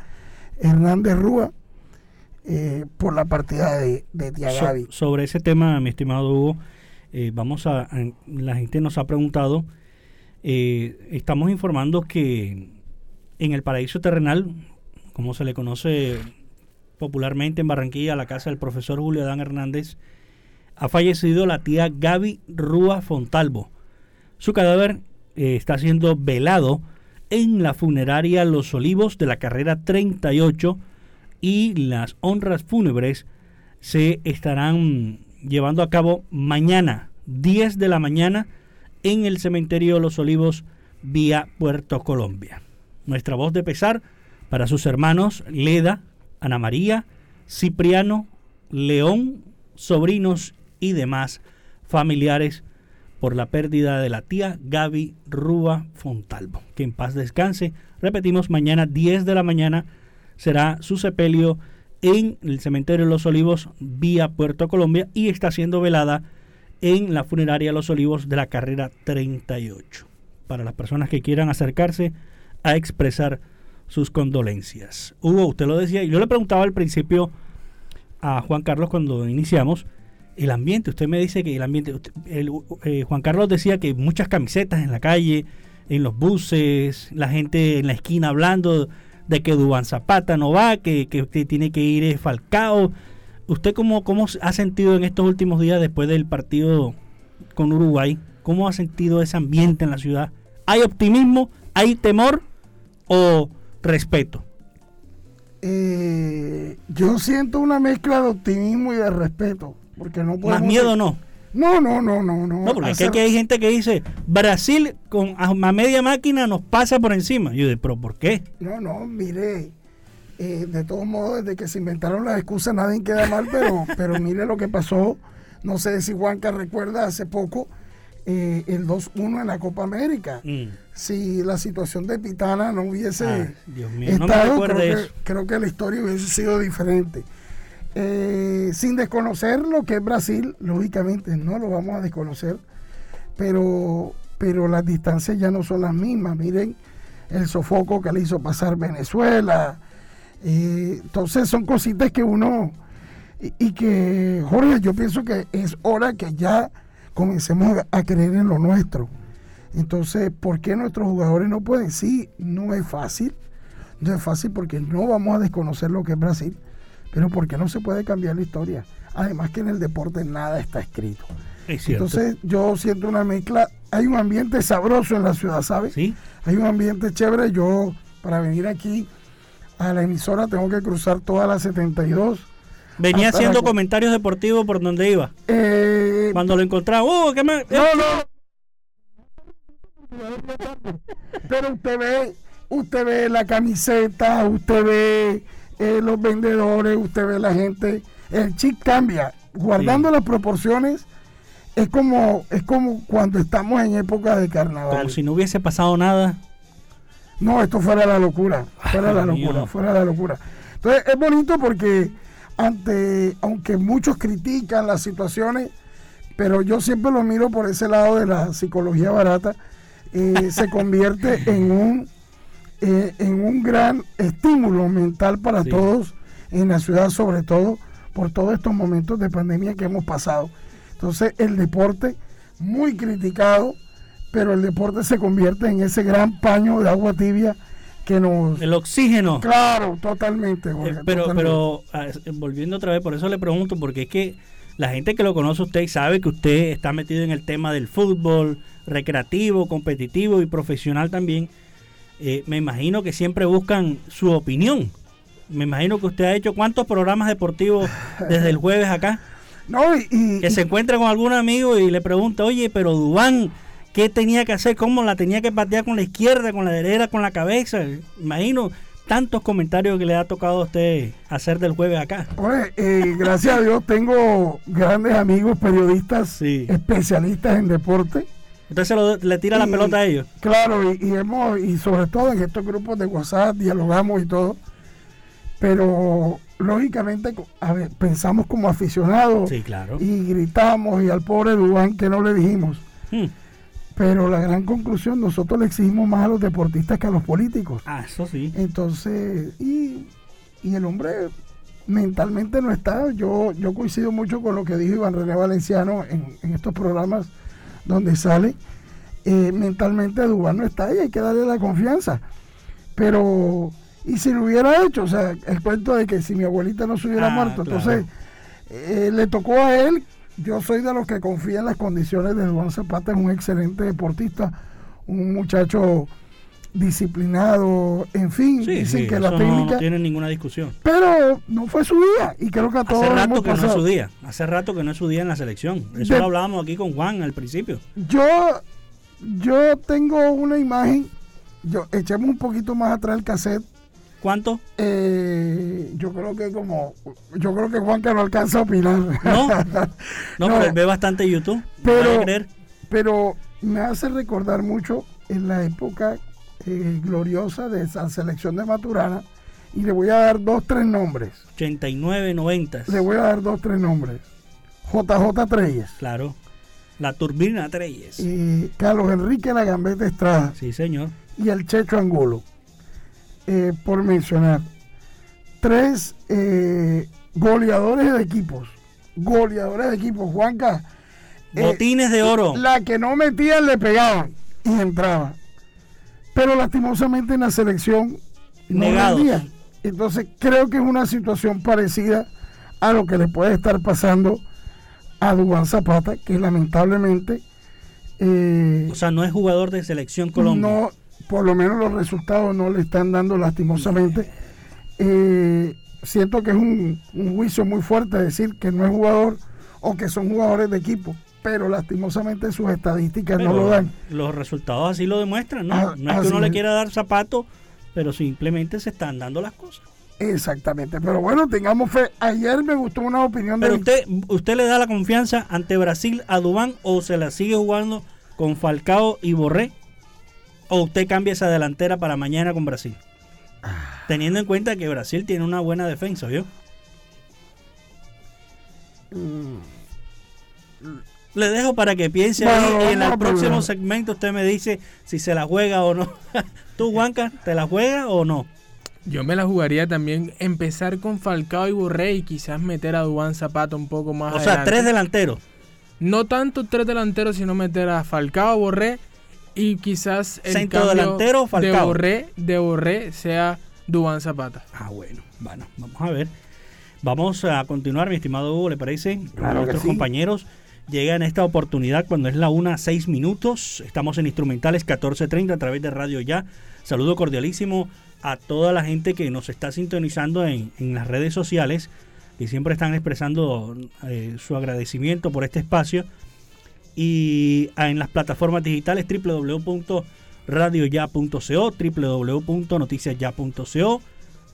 Hernández Rúa eh, por la partida de, de tía So- Gaby. sobre ese tema, mi estimado Hugo, eh, vamos a, a- la gente nos ha preguntado, eh, estamos informando que en el paraíso terrenal, como se le conoce popularmente en Barranquilla, la casa del profesor Julio Adán Hernández, ha fallecido la tía Gaby Rúa Fontalvo. Su cadáver está siendo velado en la funeraria Los Olivos de la carrera 38 y las honras fúnebres se estarán llevando a cabo mañana, 10 de la mañana, en el cementerio Los Olivos, vía Puerto Colombia. Nuestra voz de pesar para sus hermanos Leda, Ana María, Cipriano, León, sobrinos y demás familiares por la pérdida de la tía Gaby Rúa Fontalvo. Que en paz descanse. Repetimos, mañana 10 de la mañana será su sepelio en el cementerio Los Olivos vía Puerto Colombia y está siendo velada en la funeraria Los Olivos de la carrera 38. Para las personas que quieran acercarse a expresar sus condolencias. Hugo, usted lo decía, y yo le preguntaba al principio a Juan Carlos cuando iniciamos, el ambiente, usted me dice que el ambiente, usted- el, eh, Juan Carlos decía que muchas camisetas en la calle, en los buses, la gente en la esquina hablando de que Dubán Zapata no va, que, que- tiene que ir Falcao. ¿Usted cómo, cómo ha sentido en estos últimos días después del partido con Uruguay? ¿Cómo ha sentido ese ambiente en la ciudad? ¿Hay optimismo? ¿Hay temor o respeto? Eh, yo siento una mezcla de optimismo y de respeto, porque no Más miedo no. No, no, no, no, no. No, porque aquí hay gente que dice, Brasil con a, media máquina nos pasa por encima. Yo digo, pero ¿por qué? No, no, mire, eh, de todos modos, desde que se inventaron las excusas nadie queda mal, pero, <laughs> pero mire lo que pasó. No sé si Juanca recuerda hace poco eh, el 2-1 en la Copa América. Si la situación de Pitana no hubiese Ay, Dios mío, no me estado, creo, que, creo que la historia hubiese sido diferente. Eh, sin desconocer lo que es Brasil, lógicamente no lo vamos a desconocer, pero, pero las distancias ya no son las mismas. Miren el sofoco que le hizo pasar Venezuela. Eh, entonces son cositas que uno, y, que, Jorge, yo pienso que es hora que ya comencemos a creer en lo nuestro. Entonces, ¿por qué nuestros jugadores no pueden? Sí, no es fácil. No es fácil porque no vamos a desconocer lo que es Brasil, pero porque no se puede cambiar la historia. Además que en el deporte nada está escrito. Es. Entonces yo siento una mezcla, hay un ambiente sabroso en la ciudad, ¿sabes? Sí. Hay un ambiente chévere. Yo para venir aquí a la emisora tengo que cruzar toda la 72. Venía haciendo la- comentarios deportivos por donde iba. Eh, Cuando lo encontraba, ¡oh, qué me... No, no. Pero usted ve, usted ve la camiseta, usted ve eh, los vendedores, usted ve la gente. El chip cambia. Guardando las proporciones, es como, es como cuando estamos en época de carnaval. Como si no hubiese pasado nada. No, esto fuera la locura. fuera de la locura, fuera la locura. Entonces es bonito porque ante, aunque muchos critican las situaciones, pero yo siempre lo miro por ese lado de la psicología barata, eh, se <laughs> convierte en un eh, en un gran estímulo mental para todos en la ciudad, sobre todo por todos estos momentos de pandemia que hemos pasado. Entonces el deporte muy criticado, pero el deporte se convierte en ese gran paño de agua tibia que nos... El oxígeno. Claro, totalmente. Eh, pero, pero ah, volviendo otra vez, por eso le pregunto, porque es que la gente que lo conoce a usted sabe que usted está metido en el tema del fútbol recreativo, competitivo y profesional también. Eh, me imagino que siempre buscan su opinión. Me imagino que usted ha hecho cuántos programas deportivos <laughs> desde el jueves acá. No, y, que se encuentra con algún amigo y le pregunta, oye, pero Dubán, ¿qué tenía que hacer? ¿Cómo la tenía que patear con la izquierda, con la derecha, con la cabeza? Imagino tantos comentarios que le ha tocado a usted hacer del jueves acá. Oye, eh, gracias a Dios tengo grandes amigos periodistas especialistas en deporte. Entonces le tira la pelota a ellos. Claro, y, hemos, y sobre todo en estos grupos de WhatsApp dialogamos y todo. Pero lógicamente a ver, pensamos como aficionados sí, claro. y gritamos y al pobre Dubán que no le dijimos. Hmm. Pero la gran conclusión, nosotros le exigimos más a los deportistas que a los políticos. Ah, eso sí. Entonces, y, el hombre mentalmente no está. Yo, yo coincido mucho con lo que dijo Iván René Valenciano en, estos programas donde sale. Eh, mentalmente Dubán no está y hay que darle la confianza. Pero, y si lo hubiera hecho, o sea, el cuento de que si mi abuelita no se hubiera ah, muerto, entonces eh, le tocó a él yo soy de los que confía en las condiciones de Juan Zapata, es un excelente deportista, un muchacho disciplinado, en fin, dicen que la técnica no, tiene ninguna discusión. Pero no fue su día y creo que a todos Hace rato que no es su día, hace rato que no es su día en la selección. Eso lo hablábamos aquí con Juan al principio. Yo yo tengo una imagen, yo echemos un poquito más atrás el cassette ¿Cuánto? Eh, yo creo que como, yo creo que Juan que no alcanza a opinar. No, <laughs> no, pero ve bastante YouTube. Pero, pero me hace recordar mucho en la época eh, gloriosa de esa selección de Maturana y le voy a dar dos, tres nombres. 89, 90. Le voy a dar dos, tres nombres. JJ Treyes. Claro. La turbina Treyes. Y Carlos Enrique La Gambeta Estrada. Sí, señor. Y el Checho Angulo. Eh, por mencionar, tres eh, goleadores de equipos. Goleadores de equipos. Juanca. Eh, Botines de oro. La que no metían le pegaban y entraba. Pero lastimosamente en la selección no Entonces creo que es una situación parecida a lo que le puede estar pasando a Dubán Zapata, que lamentablemente... o sea, no es jugador de selección Colombia. No, por lo menos los resultados no le están dando lastimosamente. Eh, siento que es un, juicio muy fuerte decir que no es jugador o que son jugadores de equipo, pero lastimosamente sus estadísticas no lo dan. Los resultados así lo demuestran, ¿no? Ah, no es que uno le quiera dar zapatos, pero simplemente se están dando las cosas. Exactamente, pero bueno, tengamos fe. Ayer me gustó una opinión pero usted, ¿usted le da la confianza ante Brasil a Dubán o se la sigue jugando con Falcao y Borré? o usted cambia esa delantera para mañana con Brasil? Teniendo en cuenta que Brasil tiene una buena defensa, ¿vio? Mm. Le dejo para que piense y en el próximo segmento usted me dice si se la juega o no. <laughs> ¿Tú, Juanca, te la juegas o no? Yo me la jugaría también empezar con Falcao y Borré y quizás meter a Duan Zapata un poco más. O sea, tres delanteros. No tanto tres delanteros, sino meter a Falcao, Borré y quizás el Centro delantero de Borré, de Borré sea Dubán Zapata. Ah, bueno, bueno, vamos a ver. Vamos a continuar, mi estimado Hugo, ¿le parece? Claro Nuestros compañeros llegan a esta oportunidad cuando es la una, seis minutos. Estamos en Instrumentales 1430 a través de Radio Ya. Saludo cordialísimo a toda la gente que nos está sintonizando en, las redes sociales y siempre están expresando eh, su agradecimiento por este espacio y en las plataformas digitales www.radioya.co, www.noticiasya.co,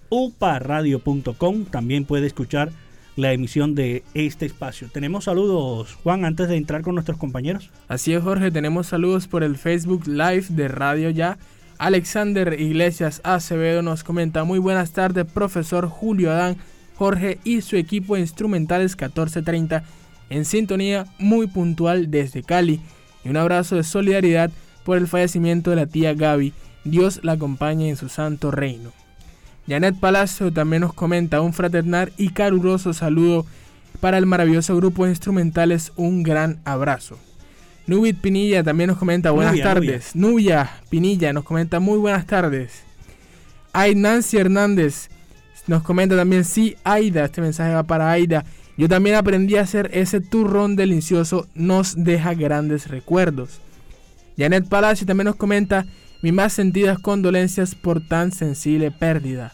uparadio.com. También puede escuchar la emisión de este espacio. Tenemos saludos, Juan, antes de entrar con nuestros compañeros. Así es, Jorge, tenemos saludos por el Facebook Live de Radio Ya. Alexander Iglesias Acevedo nos comenta muy buenas tardes profesor Julio Adán, Jorge y su equipo de instrumentales 1430 en sintonía muy puntual desde Cali y un abrazo de solidaridad por el fallecimiento de la tía Gaby. Dios la acompañe en su santo reino. Janet Palacio también nos comenta un fraternal y caluroso saludo para el maravilloso grupo de instrumentales. Un gran abrazo. Nubit Pinilla también nos comenta buenas tardes. Nubia. Pinilla nos comenta muy buenas tardes. Ay, Nancy Hernández nos comenta también, sí, Aida, este mensaje va para Aida. Yo también aprendí a hacer ese turrón delicioso, nos deja grandes recuerdos. Janet Palacio también nos comenta, mis más sentidas condolencias por tan sensible pérdida.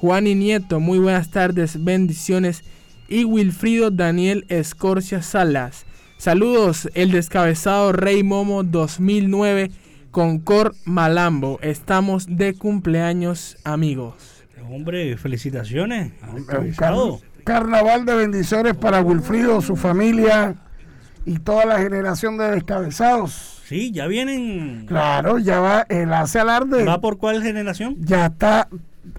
Juan y Nieto, muy buenas tardes, bendiciones. Y Wilfrido Daniel Escorcia Salas. Saludos, el descabezado Rey Momo 2009 con Cor Malambo. Estamos de cumpleaños, amigos. Hombre, felicitaciones. carnaval de bendiciones para Wilfrido, su familia y toda la generación de descabezados. Sí, ya vienen. Claro, ya va el hace alarde. ¿Va por cuál generación? Ya está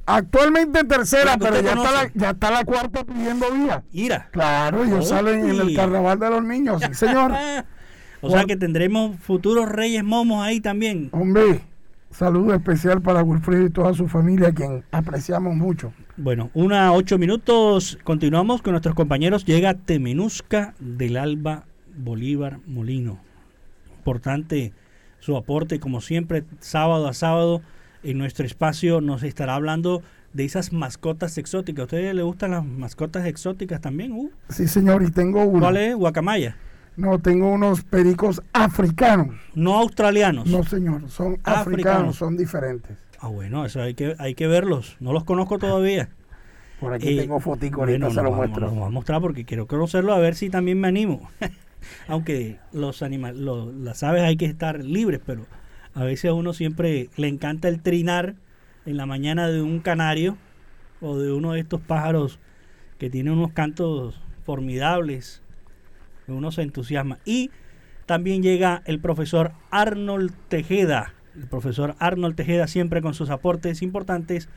Actualmente tercera, pero ya está, la, ya está la cuarta pidiendo vía. Ira. Claro, ellos salen en el carnaval de los niños, sí, señor. <laughs> o sea que tendremos futuros reyes momos ahí también. Hombre, saludo especial para Wilfrido y toda su familia, quien apreciamos mucho. Bueno, una ocho minutos, continuamos con nuestros compañeros. Llega Temenusca del Alba Bolívar Molino. Importante su aporte, como siempre, sábado a sábado en nuestro espacio nos estará hablando de esas mascotas exóticas. ¿A ustedes les gustan las mascotas exóticas también? Uh. Sí, señor, y tengo uno. ¿Cuál es? Guacamaya. No, tengo unos pericos africanos. No australianos. No, señor, son africanos, son diferentes. Ah, bueno, eso hay que, hay que verlos. No los conozco todavía. Por aquí eh, tengo fotico, ahorita se lo muestro. Lo voy a mostrar porque quiero conocerlo a ver si también me animo. <laughs> Aunque los animales, las aves hay que estar libres, pero a veces a uno siempre le encanta el trinar en la mañana de un canario o de uno de estos pájaros que tiene unos cantos formidables. Uno se entusiasma. Y también llega el profesor Arnold Tejeda. El profesor Arnold Tejeda siempre con sus aportes importantes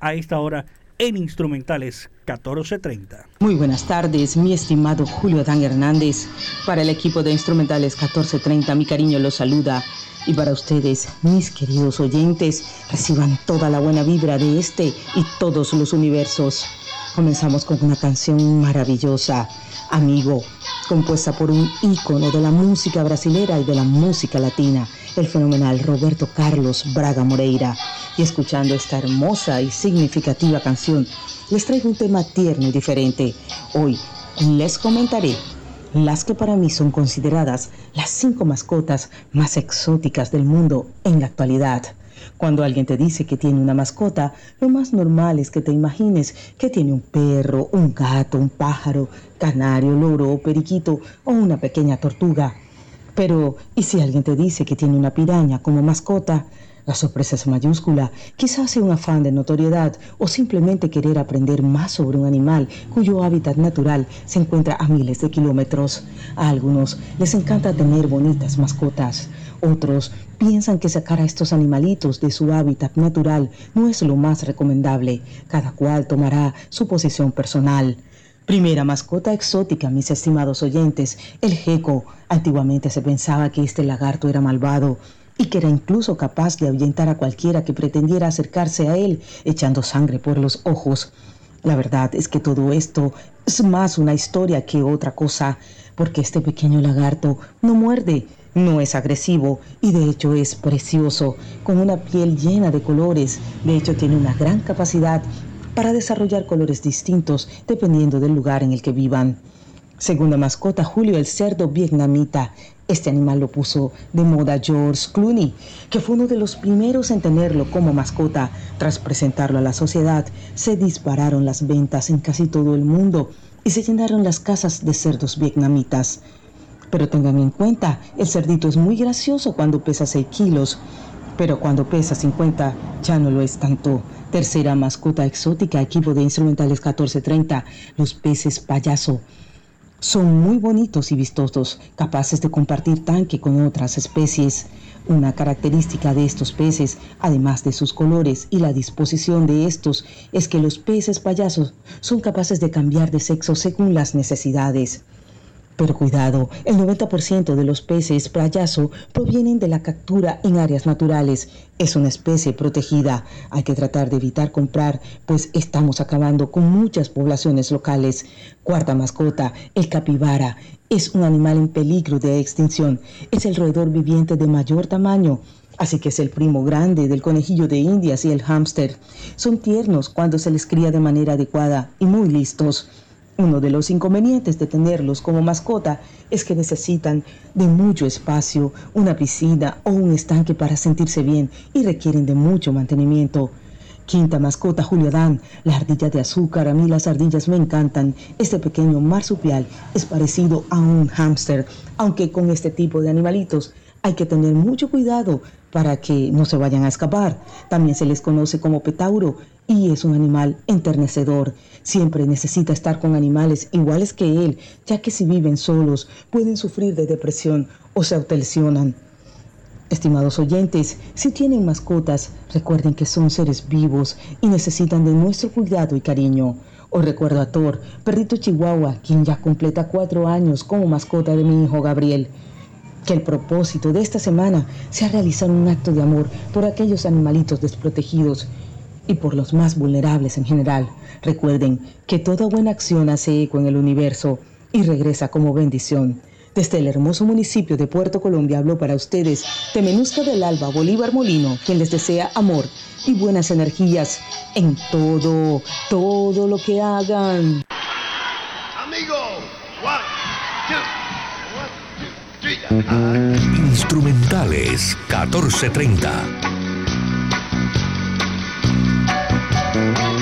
a esta hora en Instrumentales 1430. Muy buenas tardes, mi estimado Julio Dan Hernández. Para el equipo de Instrumentales 1430, mi cariño los saluda y para ustedes, mis queridos oyentes, reciban toda la buena vibra de este y todos los universos. Comenzamos con una canción maravillosa, Amigo, compuesta por un ícono de la música brasilera y de la música latina, el fenomenal Roberto Carlos Braga Moreira. Y escuchando esta hermosa y significativa canción, les traigo un tema tierno y diferente. Hoy les comentaré las que para mí son consideradas las cinco mascotas más exóticas del mundo en la actualidad. Cuando alguien te dice que tiene una mascota, lo más normal es que te imagines que tiene un perro, un gato, un pájaro, canario, loro, periquito o una pequeña tortuga. Pero, ¿y si alguien te dice que tiene una piraña como mascota? La sorpresa es mayúscula, quizás sea un afán de notoriedad o simplemente querer aprender más sobre un animal cuyo hábitat natural se encuentra a miles de kilómetros. A algunos les encanta tener bonitas mascotas, otros piensan que sacar a estos animalitos de su hábitat natural no es lo más recomendable. Cada cual tomará su posición personal. Primera mascota exótica, mis estimados oyentes, el gecko. Antiguamente se pensaba que este lagarto era malvado, y que era incluso capaz de ahuyentar a cualquiera que pretendiera acercarse a él echando sangre por los ojos. La verdad es que todo esto es más una historia que otra cosa, porque este pequeño lagarto no muerde, no es agresivo y de hecho es precioso, con una piel llena de colores, de hecho tiene una gran capacidad para desarrollar colores distintos dependiendo del lugar en el que vivan. Segunda mascota, Julio el cerdo vietnamita, este animal lo puso de moda George Clooney, que fue uno de los primeros en tenerlo como mascota. Tras presentarlo a la sociedad, se dispararon las ventas en casi todo el mundo y se llenaron las casas de cerdos vietnamitas. Pero tengan en cuenta, el cerdito es muy gracioso cuando pesa 6 kilos, pero cuando pesa 50 ya no lo es tanto. Tercera mascota exótica, equipo de instrumentales 1430, los peces payaso. Son muy bonitos y vistosos, capaces de compartir tanque con otras especies. Una característica de estos peces, además de sus colores y la disposición de estos, es que los peces payasos son capaces de cambiar de sexo según las necesidades. Pero cuidado, el 90% de los peces payaso provienen de la captura en áreas naturales. Es una especie protegida. Hay que tratar de evitar comprar, pues estamos acabando con muchas poblaciones locales. Cuarta mascota, el capibara. Es un animal en peligro de extinción. Es el roedor viviente de mayor tamaño. Así que es el primo grande del conejillo de indias y el hámster. Son tiernos cuando se les cría de manera adecuada y muy listos. Uno de los inconvenientes de tenerlos como mascota es que necesitan de mucho espacio, una piscina o un estanque para sentirse bien y requieren de mucho mantenimiento. Quinta mascota, Julio Dan, la ardilla de azúcar. A mí las ardillas me encantan. Este pequeño marsupial es parecido a un hámster, aunque con este tipo de animalitos hay que tener mucho cuidado para que no se vayan a escapar. También se les conoce como petauro y es un animal enternecedor. Siempre necesita estar con animales iguales que él, ya que si viven solos pueden sufrir de depresión o se autolesionan. Estimados oyentes, si tienen mascotas, recuerden que son seres vivos y necesitan de nuestro cuidado y cariño. Os recuerdo a Thor, perrito chihuahua, quien ya completa cuatro años como mascota de mi hijo Gabriel. Que el propósito de esta semana sea realizar un acto de amor por aquellos animalitos desprotegidos y por los más vulnerables en general. Recuerden que toda buena acción hace eco en el universo y regresa como bendición. Desde el hermoso municipio de Puerto Colombia habló para ustedes Temenusca del Alba Bolívar Molino, quien les desea amor y buenas energías en todo, todo lo que hagan. Amigo, Instrumentales 1430. Instrumentales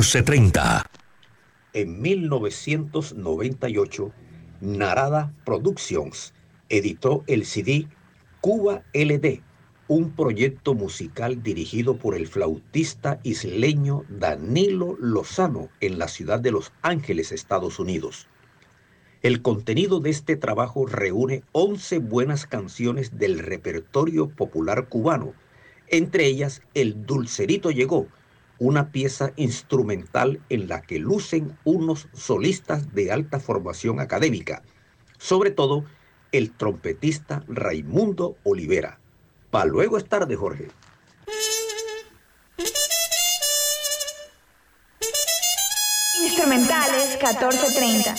1430. En 1998, Narada Productions editó el CD Cuba LD, un proyecto musical dirigido por el flautista isleño Danilo Lozano en la ciudad de Los Ángeles, Estados Unidos. El contenido de este trabajo reúne 11 buenas canciones del repertorio popular cubano, entre ellas El Dulcerito Llegó, una pieza instrumental en la que lucen unos solistas de alta formación académica, sobre todo el trompetista Raimundo Olivera. Pa' luego es tarde, Jorge. Instrumentales 1430.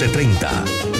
1430.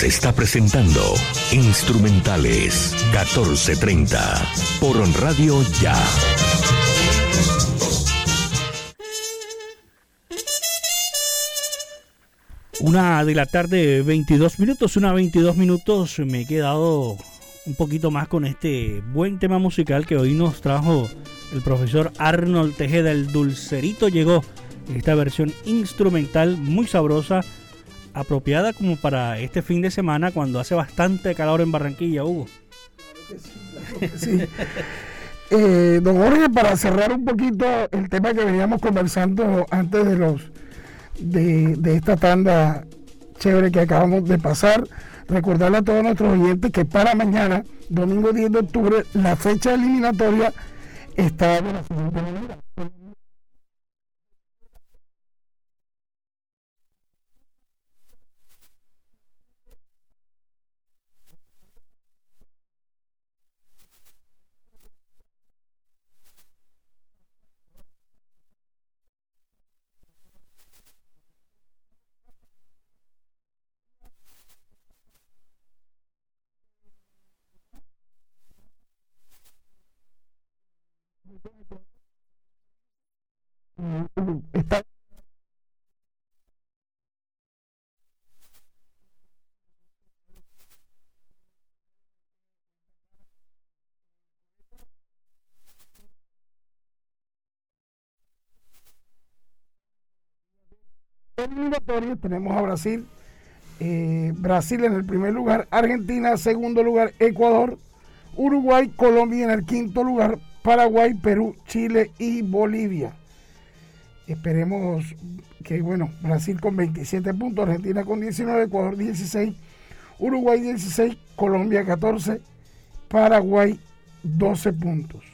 Hernández está presentando Instrumentales 1430 por Radio Ya. Una de la tarde, 22 minutos, una 22 minutos. Me he quedado un poquito más con este buen tema musical que hoy nos trajo el profesor Arnold Tejeda. El Dulcerito llegó. Esta versión instrumental muy sabrosa, apropiada como para este fin de semana cuando hace bastante calor en Barranquilla, Hugo. Sí. Eh, don Jorge, para cerrar un poquito el tema que veníamos conversando antes de los de, de esta tanda chévere que acabamos de pasar, recordarle a todos nuestros oyentes que para mañana, domingo 10 de octubre, la fecha eliminatoria está de la siguiente manera. Está tenemos a Brasil, eh, Brasil en el primer lugar, Argentina segundo lugar, Ecuador, Uruguay, Colombia en el quinto lugar, Paraguay, Perú, Chile y Bolivia. Esperemos que, bueno, Brasil con 27 puntos, Argentina con 19, Ecuador 16, Uruguay 16, Colombia 14, Paraguay 12 puntos.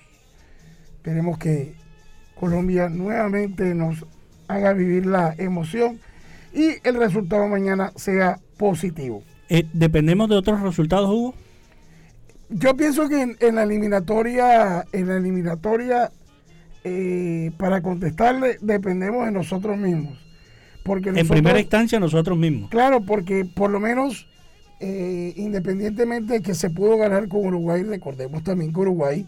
Esperemos que Colombia nuevamente nos haga vivir la emoción y el resultado mañana sea positivo. Eh, ¿Dependemos de otros resultados, Hugo? Yo pienso que en, en la eliminatoria, en la eliminatoria, eh, para contestarle, dependemos de nosotros mismos. Porque en primera instancia, nosotros mismos. Claro, porque por lo menos, eh, independientemente de que se pudo ganar con Uruguay, recordemos también que Uruguay,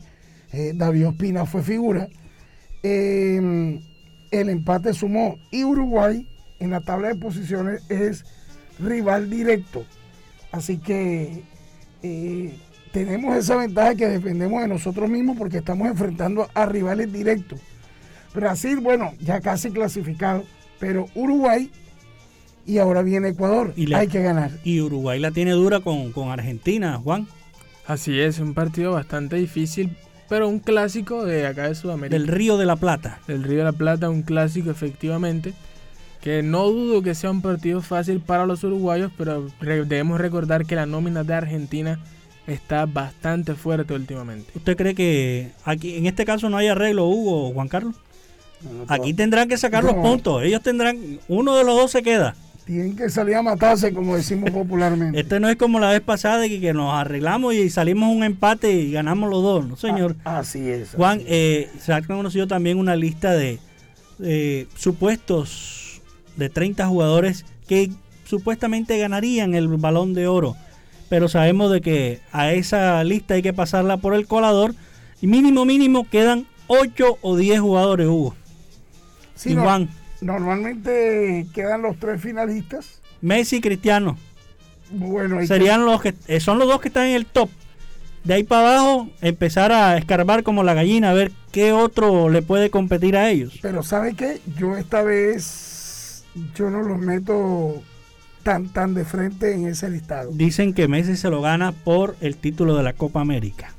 eh, David Ospina fue figura, el empate sumó y Uruguay en la tabla de posiciones es rival directo. Así que tenemos esa ventaja que dependemos de nosotros mismos porque estamos enfrentando a rivales directos. Brasil, bueno, ya casi clasificado, pero Uruguay y ahora viene Ecuador. Y la- Hay que ganar. Y Uruguay la tiene dura con, con Argentina, Juan. Así es, un partido bastante difícil, pero un clásico de acá de Sudamérica. Del Río de la Plata. Del Río de la Plata, un clásico efectivamente, que no dudo que sea un partido fácil para los uruguayos, pero re- debemos recordar que la nómina de Argentina está bastante fuerte últimamente. ¿Usted cree que aquí en este caso no hay arreglo, Hugo o Juan Carlos? Aquí tendrán que sacar los puntos. Ellos tendrán, uno de los dos se queda. Tienen que salir a matarse, como decimos popularmente. <laughs> Este no es como la vez pasada de que, que nos arreglamos y salimos un empate y ganamos los dos, ¿no, señor? Ah, así es. Juan, eh, se ha conocido también una lista de eh, supuestos de 30 jugadores que supuestamente ganarían el balón de oro. Pero sabemos de que a esa lista hay que pasarla por el colador. Y mínimo, mínimo quedan 8 o 10 jugadores, Hugo. Sí, no- Juan, Normalmente quedan los tres finalistas. Messi y Cristiano. Bueno, hay que- Serían los que eh, son los dos que están en el top. De ahí para abajo, empezar a escarbar como la gallina, a ver qué otro le puede competir a ellos. Pero ¿sabe qué? Yo esta vez yo no los meto tan tan de frente en ese listado. Dicen que Messi se lo gana por el título de la Copa América.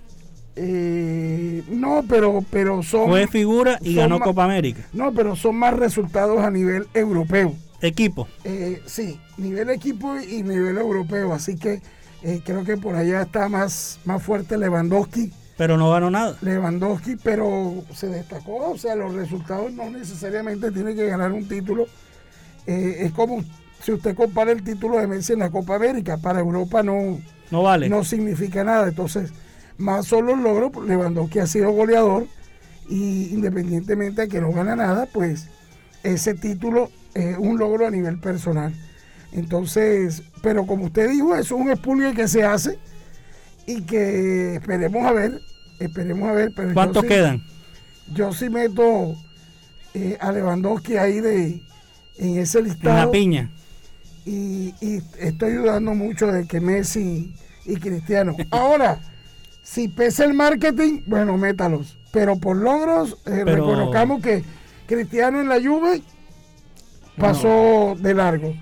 Eh, no, pero pero son Fue figura y ganó Copa América. No, pero son más resultados a nivel europeo. Equipo. Eh, sí, nivel equipo y nivel europeo. Así que eh, creo que por allá está más, más fuerte Lewandowski. Pero no ganó nada. Lewandowski, pero se destacó. O sea, los resultados no necesariamente tiene que ganar un título. Eh, es como si usted compara el título de Messi en la Copa América. Para Europa no, No vale. no significa nada. Entonces, más solo el logro, Lewandowski ha sido goleador y independientemente de que no gana nada, pues ese título es un logro a nivel personal. Entonces, pero como usted dijo, eso es un expulgue que se hace y que esperemos a ver, esperemos a ver. Pero ¿Cuántos quedan? Yo sí meto eh, a Lewandowski ahí de, en ese listado. En la piña. Y, y estoy dudando mucho de que Messi y Cristiano. Ahora, si pesa el marketing, bueno, métalos. Pero por logros, eh, Pero- reconozcamos que Cristiano en la Juve pasó de largo.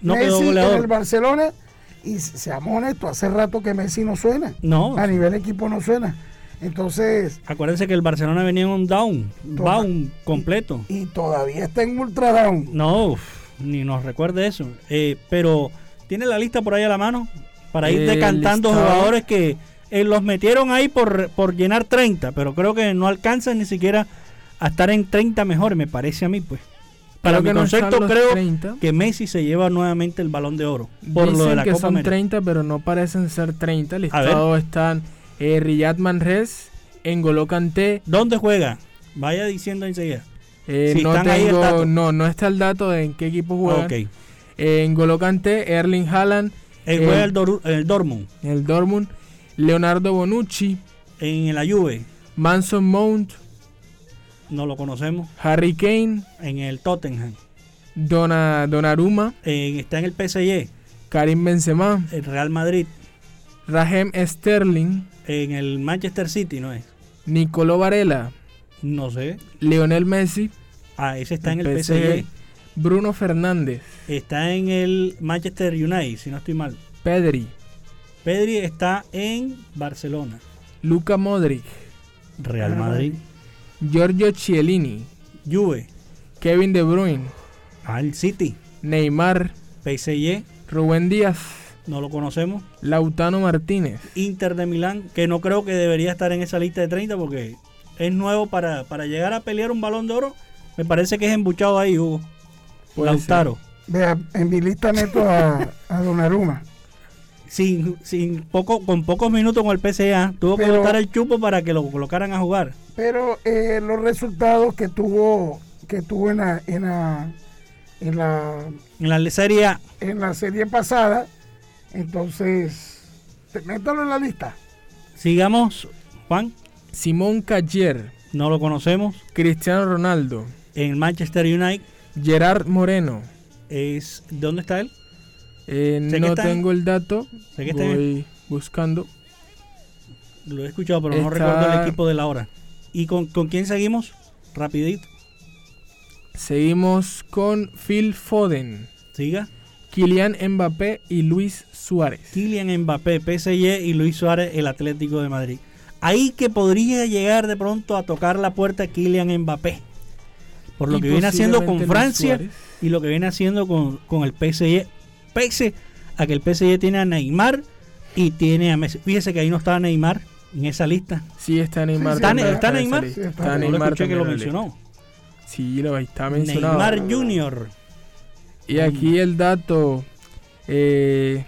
No quedó Messi en el Barcelona, y seamos honestos, hace rato que Messi no suena. No. A nivel equipo no suena. Entonces, Acuérdense que el Barcelona venía en un down, down completo. y todavía está en ultra down. No, ni nos recuerde eso. Eh, pero tiene la lista por ahí a la mano para ir decantando listado. jugadores que eh, los metieron ahí por, por llenar 30, pero creo que no alcanzan ni siquiera a estar en 30 mejores, me parece a mí, pues. Para mi no concepto, creo 30. que Messi se lleva nuevamente el balón de oro por Dicen lo de la que Copa son América. 30, pero no parecen ser 30. A Listados están eh, Riyad Manres, N'Golo Kanté. ¿Dónde juega? Vaya diciendo enseguida. Eh, no están ahí el tengo, dato. no, no está el dato de en qué equipo juega. Ok. Eh, N'Golo Kanté, Erling Haaland. Él eh, juega el, Doru- el Dortmund. el Dortmund, Leonardo Bonucci, En la Juve, Manson Mount, no lo conocemos. Harry Kane, En el Tottenham. Dona, Donnarumma, En- está en el PSG. Karim Benzema, El Real Madrid. Raheem Sterling, En el Manchester City, ¿no es? Nicolò Varela, No sé. Lionel Messi, Ah, ese está en el PSG, PSG. Bruno Fernández, Está en el Manchester United, si no estoy mal. Pedri, Pedri está en Barcelona. Luka Modric, Real Madrid. Giorgio Chiellini, Juve. Kevin De Bruyne, Al City. Neymar, PSG. Rubén Díaz, No lo conocemos. Lautaro Martínez. Inter de Milán, que no creo que debería estar en esa lista de 30 porque es nuevo para, para llegar a pelear un balón de oro. Me parece que es embuchado ahí, Hugo. Puede Lautaro. Vea, en mi lista meto a, a Donnarumma. Sin, sin poco, con pocos minutos con el PCA, tuvo que botar el chupo para que lo colocaran a jugar. Pero eh, los resultados que tuvo que tuvo en la, en la, en la, En la serie A, en la serie pasada, entonces, métalo en la lista. sigamos, Juan, Simón Cayer, no lo conocemos. Cristiano Ronaldo, En Manchester United, Gerard Moreno. es ¿dónde está él? Eh, no está en- tengo el dato. sé que está en- Voy buscando. Lo he escuchado, pero no recuerdo el equipo de la hora. ¿Y con, con quién seguimos? Rapidito. Seguimos con Phil Foden, Siga. Kylian Mbappé y Luis Suárez. Kylian Mbappé, PSG y Luis Suárez, el Atlético de Madrid. Ahí que podría llegar de pronto a tocar la puerta Kylian Mbappé. Por lo Y que viene haciendo con Francia y lo que viene haciendo con, con el PSG. Pese a que el PSG tiene a Neymar y tiene a Messi. Fíjese que ahí no estaba Neymar en esa lista. Sí, está Neymar. Sí, sí, ¿Está, Neymar? Sí, Está está. No lo Neymar escuché que mencionó. Sí, lo está mencionado. Neymar Junior. Y aquí el dato eh,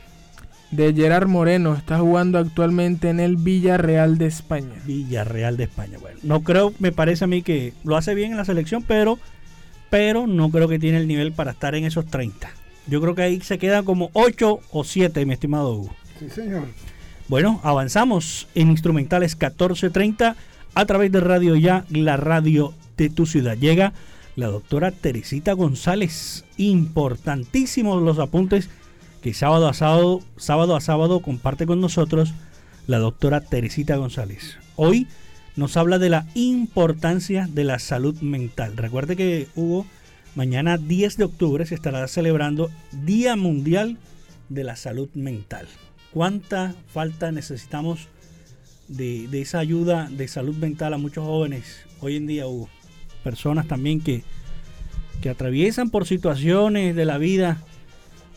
de Gerard Moreno. Está jugando actualmente en el Villarreal de España. Villarreal de España. Bueno, no creo, me parece a mí que lo hace bien en la selección, pero, pero no creo que tiene el nivel para estar en esos 30. Yo creo que ahí se quedan como 8 o 7, mi estimado Hugo. Sí, señor. Bueno, avanzamos en instrumentales 1430 a través de Radio Ya, la radio de tu ciudad. Llega la doctora Teresita González. Importantísimos los apuntes que sábado a sábado, sábado a sábado comparte con nosotros la doctora Teresita González. Hoy nos habla de la importancia de la salud mental. Recuerde que Hugo, mañana 10 de octubre se estará celebrando Día Mundial de la Salud Mental. ¿Cuánta falta necesitamos de, esa ayuda de salud mental a muchos jóvenes hoy en día, Hugo? Personas también que, que atraviesan por situaciones de la vida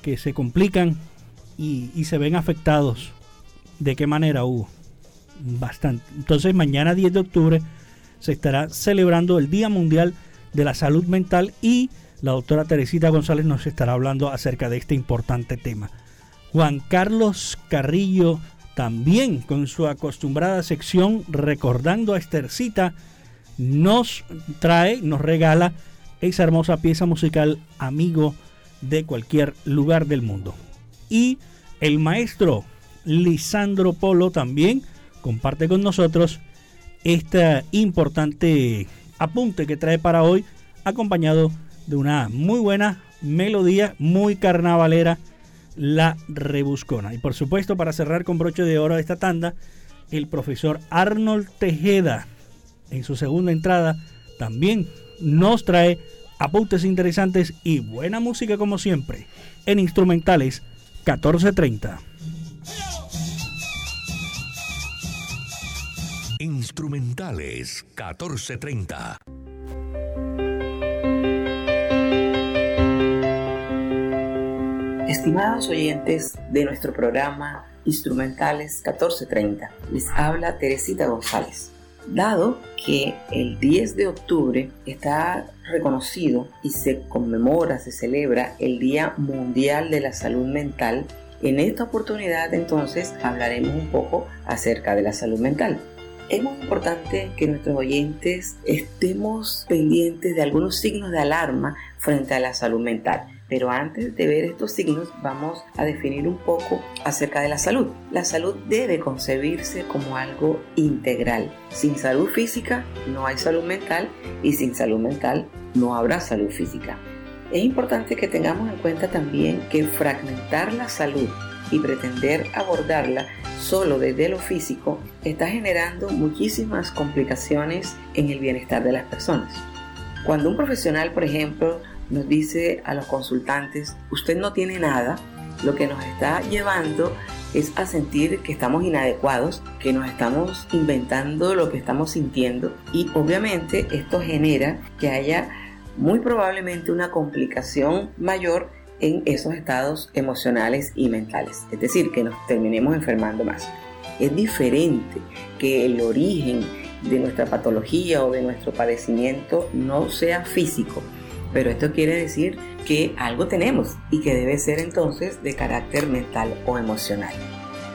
que se complican y, se ven afectados. ¿De qué manera, Hugo? Bastante. Entonces, mañana 10 de octubre se estará celebrando el Día Mundial de la Salud Mental y la doctora Teresita González nos estará hablando acerca de este importante tema. Juan Carlos Carrillo también con su acostumbrada sección recordando a Estercita nos trae, nos regala esa hermosa pieza musical Amigo de cualquier lugar del mundo. Y el maestro Lisandro Polo también comparte con nosotros este importante apunte que trae para hoy, acompañado de una muy buena melodía, muy carnavalera, la rebuscona. Y por supuesto, para cerrar con broche de oro esta tanda, el profesor Arnold Tejeda, en su segunda entrada, también nos trae apuntes interesantes y buena música como siempre, en instrumentales 1430. Instrumentales 1430. Estimados oyentes de nuestro programa Instrumentales 1430, les habla Teresita González. Dado que el 10 de octubre está reconocido y se conmemora, se celebra el Día Mundial de la Salud Mental, en esta oportunidad entonces hablaremos un poco acerca de la salud mental. Es muy importante que nuestros oyentes estemos pendientes de algunos signos de alarma frente a la salud mental. Pero antes de ver estos signos vamos a definir un poco acerca de la salud. La salud debe concebirse como algo integral. Sin salud física no hay salud mental y sin salud mental no habrá salud física. Es importante que tengamos en cuenta también que fragmentar la salud y pretender abordarla solo desde lo físico está generando muchísimas complicaciones en el bienestar de las personas. Cuando un profesional, por ejemplo, nos dice a los consultantes, usted no tiene nada, lo que nos está llevando es a sentir que estamos inadecuados, que nos estamos inventando lo que estamos sintiendo. Y obviamente esto genera que haya muy probablemente una complicación mayor en esos estados emocionales y mentales, es decir, que nos terminemos enfermando más. Es diferente que el origen de nuestra patología o de nuestro padecimiento no sea físico, pero esto quiere decir que algo tenemos y que debe ser entonces de carácter mental o emocional.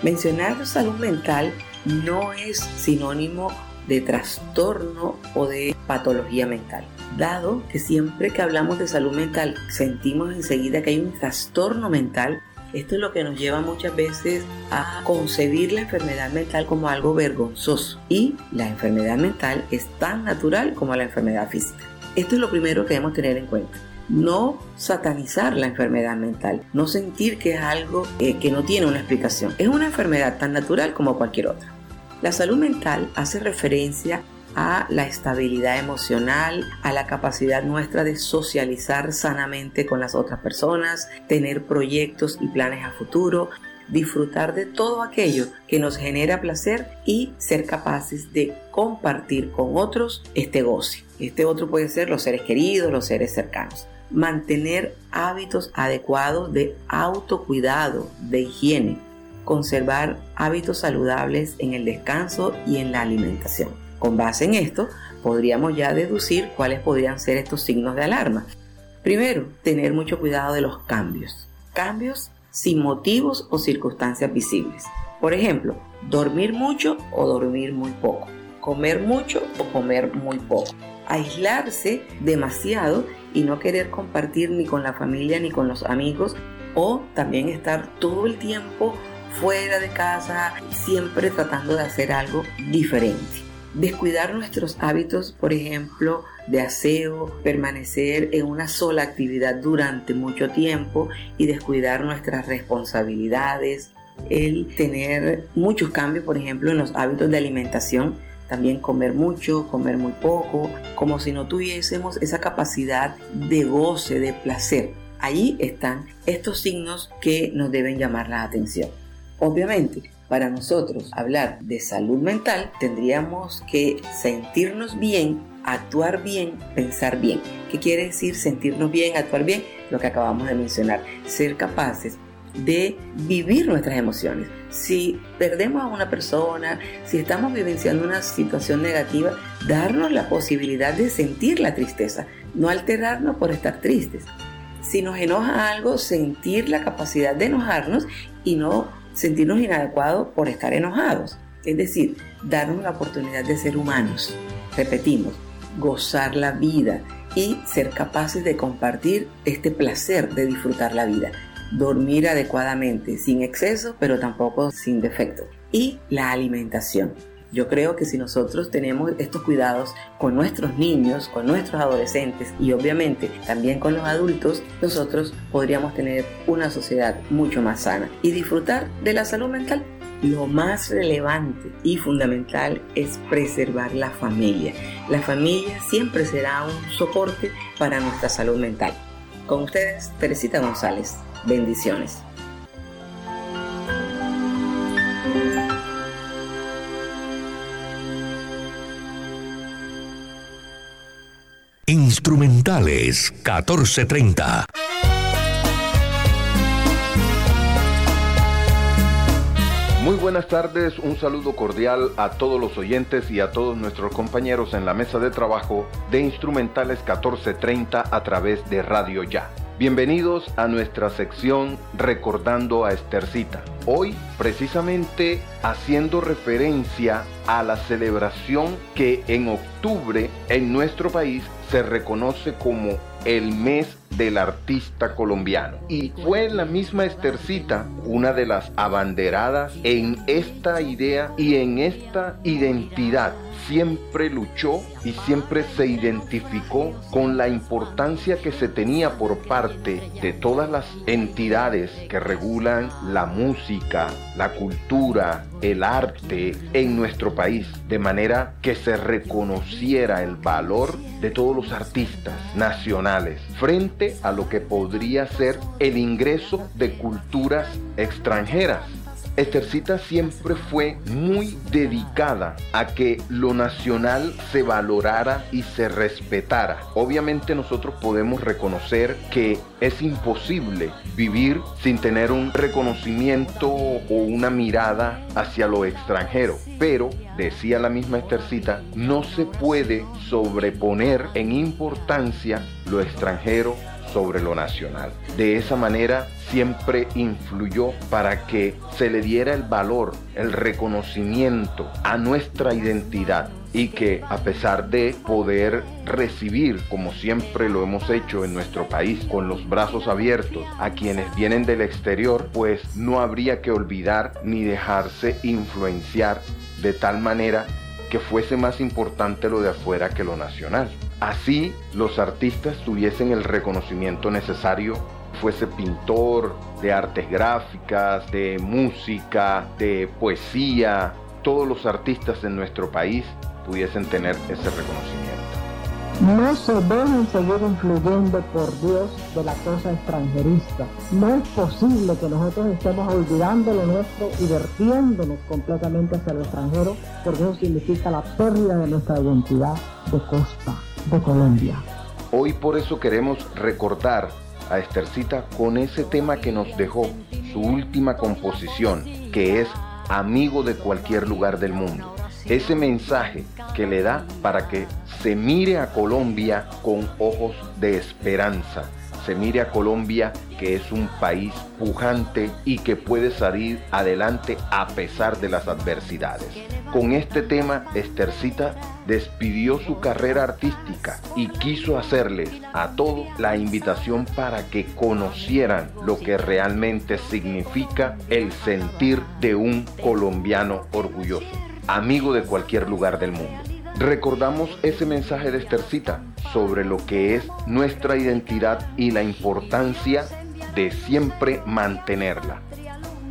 Mencionar salud mental no es sinónimo de trastorno o de patología mental dado que siempre que hablamos de salud mental sentimos enseguida que hay un trastorno mental, esto es lo que nos lleva muchas veces a concebir la enfermedad mental como algo vergonzoso. Y la enfermedad mental es tan natural como la enfermedad física. Esto es lo primero que debemos tener en cuenta. No satanizar la enfermedad mental, no sentir que es algo eh, que no tiene una explicación. Es una enfermedad tan natural como cualquier otra. La salud mental hace referencia a la estabilidad emocional, a la capacidad nuestra de socializar sanamente con las otras personas, tener proyectos y planes a futuro, disfrutar de todo aquello que nos genera placer y ser capaces de compartir con otros este goce. Este otro puede ser los seres queridos, los seres cercanos. Mantener hábitos adecuados de autocuidado, de higiene. Conservar hábitos saludables en el descanso y en la alimentación con base en esto, podríamos ya deducir cuáles podrían ser estos signos de alarma. Primero, tener mucho cuidado de los cambios. Cambios sin motivos o circunstancias visibles. Por ejemplo, dormir mucho o dormir muy poco. Comer mucho o comer muy poco. Aislarse demasiado y no querer compartir ni con la familia ni con los amigos. O también estar todo el tiempo fuera de casa, siempre tratando de hacer algo diferente descuidar nuestros hábitos, por ejemplo, de aseo, permanecer en una sola actividad durante mucho tiempo y descuidar nuestras responsabilidades, el tener muchos cambios, por ejemplo, en los hábitos de alimentación, también comer mucho, comer muy poco, como si no tuviésemos esa capacidad de goce, de placer. Ahí están estos signos que nos deben llamar la atención. Obviamente, para nosotros hablar de salud mental, tendríamos que sentirnos bien, actuar bien, pensar bien. ¿Qué quiere decir sentirnos bien, actuar bien? Lo que acabamos de mencionar, ser capaces de vivir nuestras emociones. Si perdemos a una persona, si estamos vivenciando una situación negativa, darnos la posibilidad de sentir la tristeza, no alterarnos por estar tristes. Si nos enoja algo, sentir la capacidad de enojarnos y no sentirnos inadecuados por estar enojados. Es decir, darnos la oportunidad de ser humanos. Repetimos, gozar la vida, y ser capaces de compartir este placer de disfrutar la vida. Dormir adecuadamente, sin exceso, pero tampoco sin defecto. Y la alimentación. Yo creo que si nosotros tenemos estos cuidados con nuestros niños, con nuestros adolescentes y obviamente también con los adultos, nosotros podríamos tener una sociedad mucho más sana y disfrutar de la salud mental. Lo más relevante y fundamental es preservar la familia. La familia siempre será un soporte para nuestra salud mental. Con ustedes, Teresita González. Bendiciones. Instrumentales 1430. Muy buenas tardes, un saludo cordial a todos los oyentes y a todos nuestros compañeros en la mesa de trabajo de Instrumentales 1430 a través de Radio Ya. Bienvenidos a nuestra sección Recordando a Estercita. Hoy precisamente haciendo referencia a la celebración que en octubre en nuestro país se reconoce como el mes del artista colombiano. Y fue la misma Estercita una de las abanderadas en esta idea y en esta identidad. Siempre luchó y siempre se identificó con la importancia que se tenía por parte de todas las entidades que regulan la música, la cultura, el arte en nuestro país, de manera que se reconociera el valor de todos los artistas nacionales frente a lo que podría ser el ingreso de culturas extranjeras Estercita siempre fue muy dedicada a que lo nacional se valorara y se respetara. Obviamente nosotros podemos reconocer que es imposible vivir sin tener un reconocimiento o una mirada hacia lo extranjero. Pero, decía la misma Estercita, no se puede sobreponer en importancia lo extranjero sobre lo nacional. De esa manera siempre influyó para que se le diera el valor, el reconocimiento a nuestra identidad y que a pesar de poder recibir, como siempre lo hemos hecho en nuestro país, con los brazos abiertos a quienes vienen del exterior, pues no habría que olvidar ni dejarse influenciar de tal manera que fuese más importante lo de afuera que lo nacional. Así los artistas tuviesen el reconocimiento necesario, fuese pintor, de artes gráficas, de música, de poesía, todos los artistas en nuestro país pudiesen tener ese reconocimiento. No se deben seguir influyendo por Dios de la cosa extranjerista. No es posible que nosotros estemos olvidando lo nuestro y vertiéndonos completamente hacia lo extranjero, porque eso significa la pérdida de nuestra identidad de costa de Colombia. Hoy por eso queremos recordar a Estercita con ese tema que nos dejó su última composición, que es Amigo de cualquier lugar del mundo. Ese mensaje que le da para que se mire a Colombia con ojos de esperanza, se mire a Colombia que es un país pujante y que puede salir adelante a pesar de las adversidades. Con este tema, Estercita despidió su carrera artística y quiso hacerles a todos la invitación para que conocieran lo que realmente significa el sentir de un colombiano orgulloso, amigo de cualquier lugar del mundo. Recordamos ese mensaje de Estercita sobre lo que es nuestra identidad y la importancia de siempre mantenerla.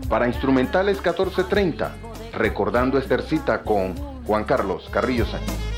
Para Instrumentales 1430, recordando Estercita con Juan Carlos Carrillo Sánchez.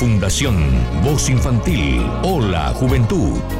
Fundación Voz Infantil, Hola Juventud.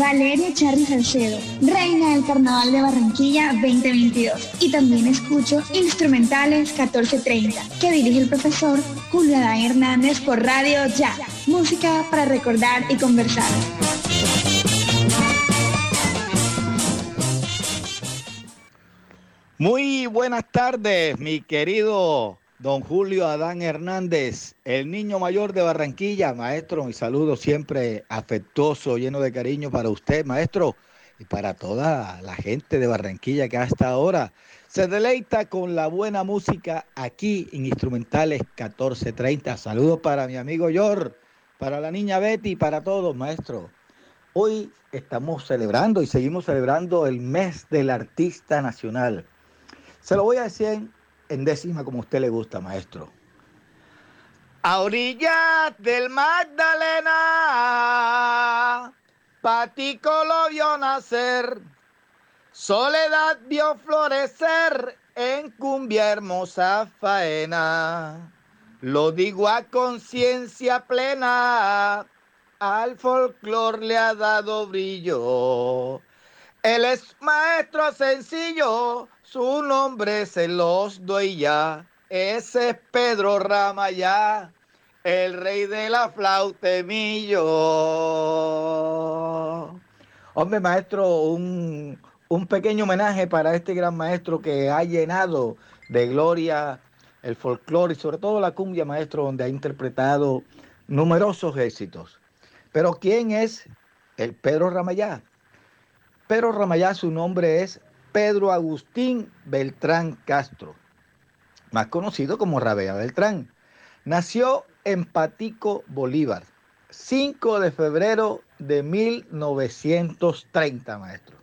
Infantil. Hola Juventud. reina del Carnaval de Barranquilla 2022. Y también escucho Instrumentales 1430, que dirige el profesor Julio Hernández por Radio Ya. Música para recordar y conversar. Muy buenas tardes, mi querido Don Julio Adán Hernández, el niño mayor de Barranquilla, maestro, mi saludo siempre afectuoso, lleno de cariño para usted, maestro, y para toda la gente de Barranquilla que hasta ahora se deleita con la buena música aquí en Instrumentales 1430. Saludos para mi amigo Yor, para la niña Betty, para todos, maestro. Hoy estamos celebrando y seguimos celebrando el mes del artista nacional. Se lo voy a decir en décima como a usted le gusta, maestro. A orillas del Magdalena, Patico lo vio nacer, Soledad vio florecer en cumbia hermosa faena. Lo digo a conciencia plena, al folclor le ha dado brillo. Él es maestro sencillo, su nombre se los doy ya. Ese es Pedro Ramayá, el rey de la flautemillo. Hombre, maestro, un, un pequeño homenaje para este gran maestro que ha llenado de gloria el folclore y sobre todo la cumbia, maestro, donde ha interpretado numerosos éxitos. Pero ¿quién es el Pedro Ramayá? Pero Ramayá su nombre es Pedro Agustín Beltrán Castro, más conocido como Rabea Beltrán. Nació en Patico, Bolívar, 5 de febrero de 1930, maestro.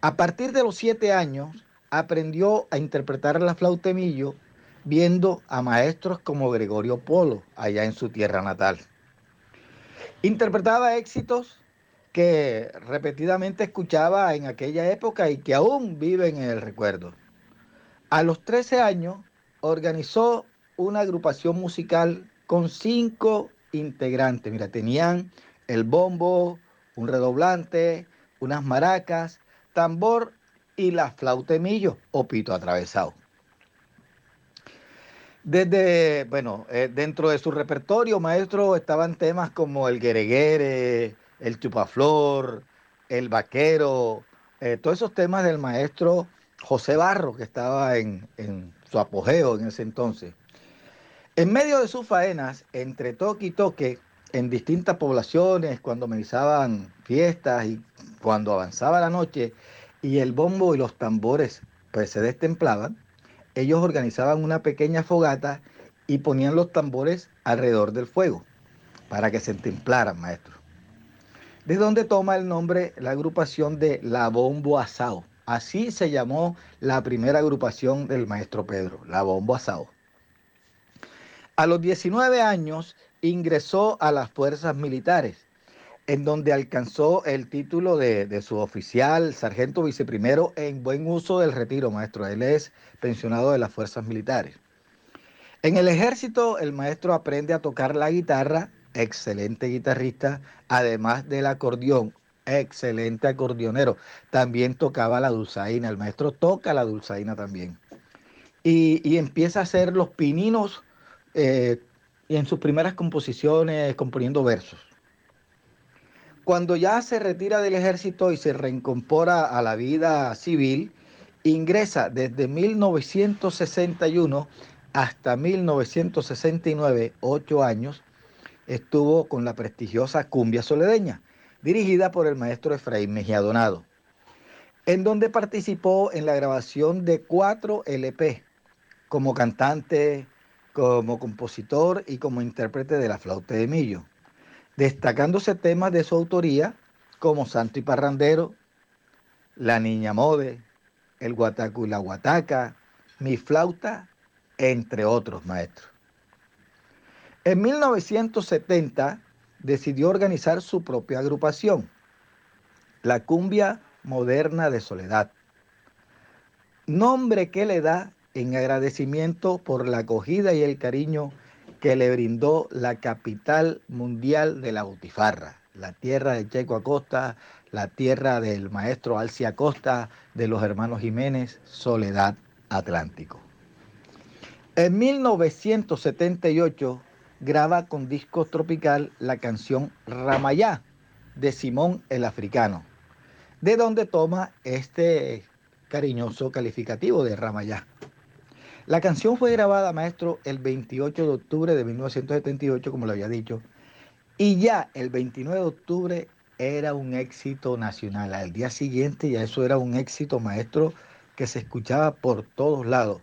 A partir de los siete años, aprendió a interpretar la flautemillo viendo a maestros como Gregorio Polo, allá en su tierra natal. Interpretaba éxitos que repetidamente escuchaba en aquella época y que aún viven en el recuerdo. A los 13 años organizó una agrupación musical con cinco integrantes. Mira, tenían el bombo, un redoblante, unas maracas, tambor y la flautemillo o pito atravesado. Desde, bueno, eh, dentro de su repertorio, maestro, estaban temas como el guereguere, el chupaflor, el vaquero, eh, todos esos temas del maestro José Barro, que estaba en, su apogeo en ese entonces. En medio de sus faenas, entre toque y toque, en distintas poblaciones, cuando amenizaban fiestas y cuando avanzaba la noche y el bombo y los tambores pues se destemplaban, ellos organizaban una pequeña fogata y ponían los tambores alrededor del fuego para que se templaran, maestro. De donde toma el nombre la agrupación de La Bombo Asao. Así se llamó la primera agrupación del maestro Pedro, La Bombo Asao. A los 19 años ingresó a las fuerzas militares, en donde alcanzó el título de, de su oficial, sargento viceprimero, en buen uso del retiro, maestro. Él es pensionado de las fuerzas militares. En el ejército, el maestro aprende a tocar la guitarra, excelente guitarrista, además del acordeón, excelente acordeonero. También tocaba la dulzaina, el maestro toca la dulzaina también. Y, y empieza a hacer los pininos eh, en sus primeras composiciones componiendo versos. Cuando ya se retira del ejército y se reincorpora a la vida civil, ingresa desde 1961 hasta 1969, ocho años, estuvo con la prestigiosa Cumbia Soledeña, dirigida por el maestro Efraín Mejía Donado, en donde participó en la grabación de cuatro LP como cantante, como compositor y como intérprete de la flauta de Millo, destacándose temas de su autoría como Santo y Parrandero, La Niña Mode, El Guataco y la Guataca, Mi Flauta, entre otros maestros. En 1970 decidió organizar su propia agrupación, la Cumbia Moderna de Soledad, nombre que le da en agradecimiento por la acogida y el cariño que le brindó la capital mundial de la Butifarra, la tierra de Checo Acosta, la tierra del maestro Alci Acosta, de los hermanos Jiménez, Soledad Atlántico. En 1978 graba con discos tropical la canción Ramayá de Simón el Africano, de donde toma este cariñoso calificativo de Ramayá. La canción fue grabada, maestro, el 28 de octubre de 1978, como lo había dicho, y ya el 29 de octubre era un éxito nacional. Al día siguiente ya eso era un éxito, maestro, que se escuchaba por todos lados.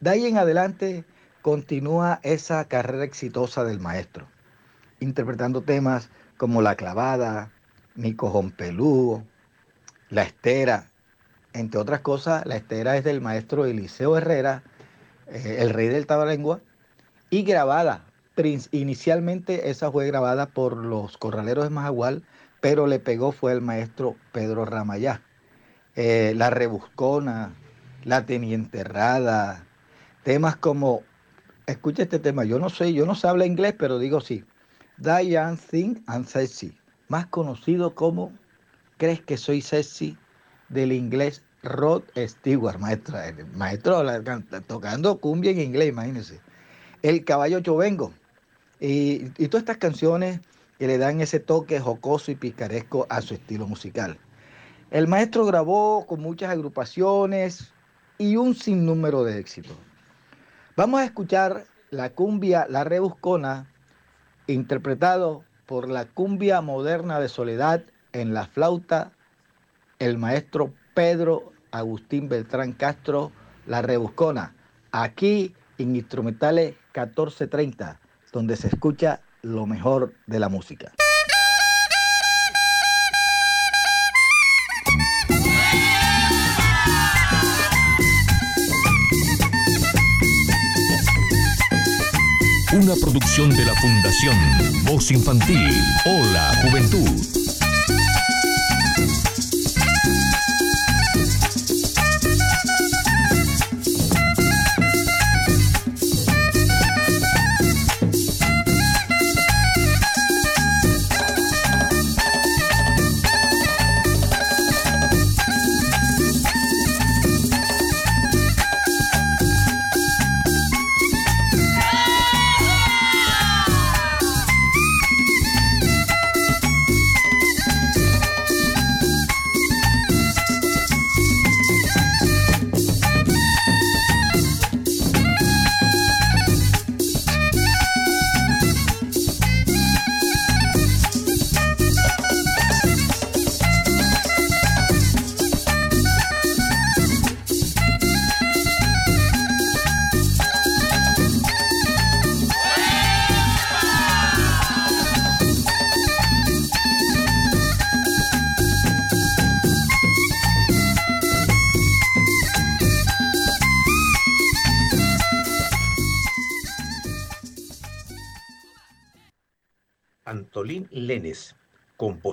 De ahí en adelante continúa esa carrera exitosa del maestro, interpretando temas como La Clavada, Mi Cojón La Estera, entre otras cosas, La Estera es del maestro Eliseo Herrera, eh, el rey del tabalengua, y grabada. Inicialmente esa fue grabada por los corraleros de Majagual, pero le pegó fue el maestro Pedro Ramayá. Eh, la Rebuscona, La Teniente Errada, temas como, escucha este tema, yo no sé, yo no sé hablar inglés, pero digo sí, Diane Thing and Sexy, más conocido como ¿Crees que soy sexy? del inglés Rod Stewart, maestra, el maestro tocando cumbia en inglés, imagínense. El caballo chovengo. Y, y todas estas canciones que le dan ese toque jocoso y picaresco a su estilo musical. El maestro grabó con muchas agrupaciones y un sinnúmero de éxitos. Vamos a escuchar la cumbia La Rebuscona, interpretado por la cumbia moderna de Soledad en la flauta el maestro Pedro Agustín Beltrán Castro, La Rebuscona, aquí en Instrumentales 1430, donde se escucha lo mejor de la música. Una producción de la Fundación Voz Infantil. Hola, Juventud.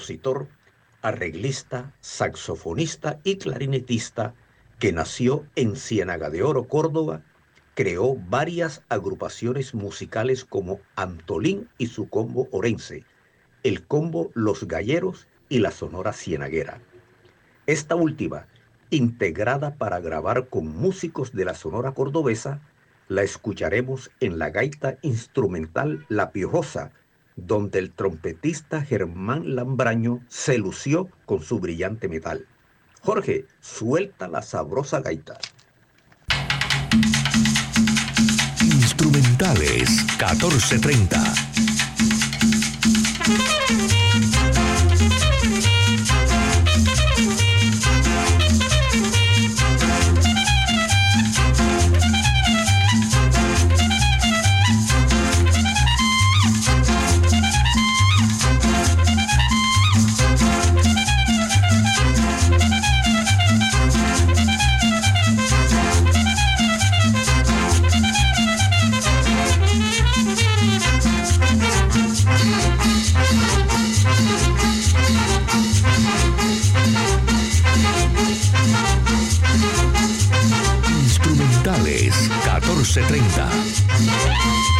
Compositor, arreglista, saxofonista y clarinetista, que nació en Ciénaga de Oro, Córdoba, creó varias agrupaciones musicales como Antolín y su combo orense, el combo Los Galleros y la Sonora Cienaguera. Esta última, integrada para grabar con músicos de la Sonora Cordobesa, la escucharemos en la gaita instrumental La Piojosa, donde el trompetista Germán Lambraño se lució con su brillante metal. Jorge, suelta la sabrosa gaita. Instrumentales 1430. 1430.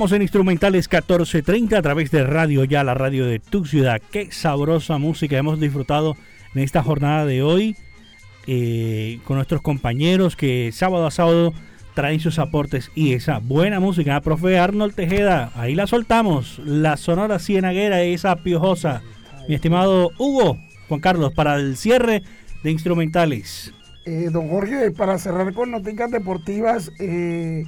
En Instrumentales 1430 a través de Radio Ya, la radio de tu ciudad. Qué sabrosa música hemos disfrutado en esta jornada de hoy eh, con nuestros compañeros que sábado a sábado traen sus aportes y esa buena música. Ah, profe Arnold Tejeda, ahí la soltamos. La sonora cienaguera, esa piojosa. Mi estimado Hugo, Juan Carlos, para el cierre de instrumentales. Eh, don Jorge, para cerrar con noticias deportivas, eh,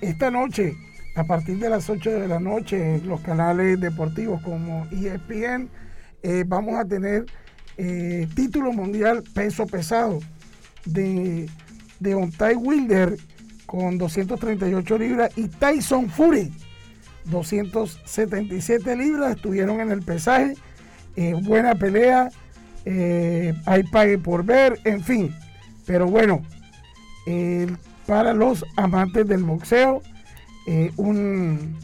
esta noche, a partir de las 8 de la noche, los canales deportivos como ESPN, eh, vamos a tener eh, título mundial peso pesado de, de Ontai Wilder con 238 libras y Tyson Fury 277 libras estuvieron en el pesaje. Eh, buena pelea hay pague por ver en fin. Pero bueno para los amantes del boxeo eh, un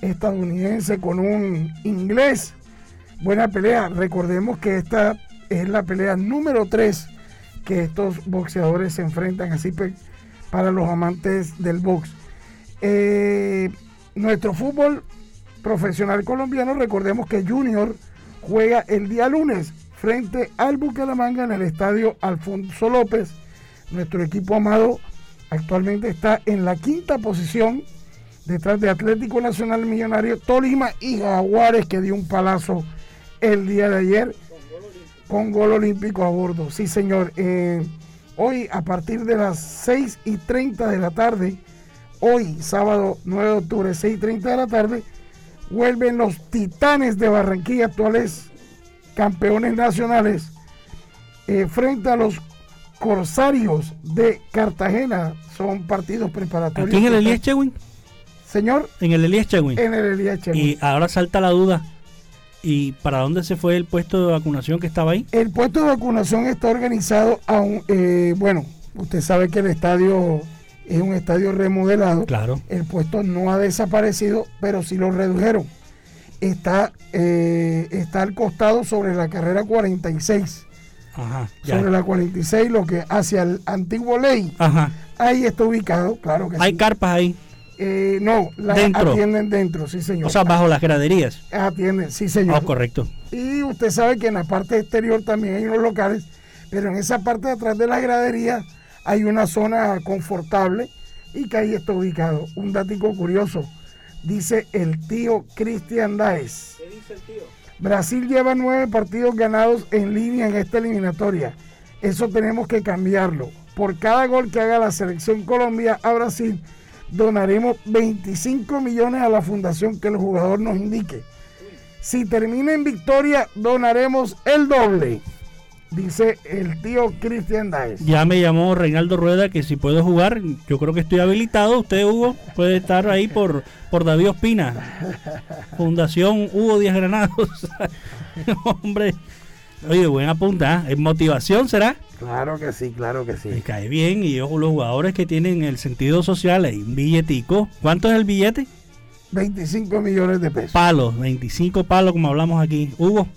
estadounidense con un inglés buena pelea recordemos que esta es la pelea número 3 que estos boxeadores se enfrentan así pe- para los amantes del box. Eh, nuestro fútbol profesional colombiano, recordemos que Junior juega el día lunes frente al Bucaramanga en el estadio Alfonso López. Nuestro equipo amado actualmente está en la quinta posición detrás de Atlético Nacional Millonario, Tolima y Jaguares que dio un palazo el día de ayer con gol olímpico a bordo. Sí, señor. Eh, hoy, a partir de las 6 y 30 de la tarde, hoy, sábado 9 de octubre, 6 y 30 de la tarde, vuelven los Titanes de Barranquilla, actuales campeones nacionales, eh, frente a los Corsarios de Cartagena. Son partidos preparatorios. ¿Aquí en el Elías Chewin? Señor. En el Elías Chewin. En el Elías Chewin. Y ahora salta la duda. ¿Y para dónde se fue el puesto de vacunación que estaba ahí? El puesto de vacunación está organizado a un, eh, bueno, usted sabe que el estadio es un estadio remodelado. Claro. El puesto no ha desaparecido, pero sí lo redujeron. Está, eh, está al costado sobre la carrera 46. Ajá. ya. Sobre la 46, lo que hacia el antiguo ley. Ajá. Ahí está ubicado, claro que Hay sí. carpas ahí. Eh, no, las Dentro. atienden dentro, sí señor. O sea, bajo las graderías. Atienden, sí señor. Oh, correcto. Y usted sabe que en la parte exterior también hay unos locales, pero en esa parte de atrás de la gradería hay una zona confortable y que ahí está ubicado. Un datico curioso, dice el tío Cristian Daes. ¿Qué dice el tío? Brasil lleva nueve partidos ganados en línea en esta eliminatoria. Eso tenemos que cambiarlo. Por cada gol que haga la selección Colombia a Brasil, donaremos 25 millones a la fundación que el jugador nos indique. Si termina en victoria, donaremos el doble, dice el tío Cristian Daes. Ya me llamó Reinaldo Rueda que si puedo jugar, yo creo que estoy habilitado. Usted, Hugo, puede estar ahí por, por David Ospina. <laughs> Fundación Hugo Díaz Granados. <laughs> Hombre, oye, buena punta. ¿eh? ¿Es motivación será? Claro que sí, claro que sí. Me cae bien y ojo, los jugadores que tienen el sentido social, hay un billetico. ¿Cuánto es el billete? 25 millones de pesos. Palos, 25 palos como hablamos aquí. Hugo,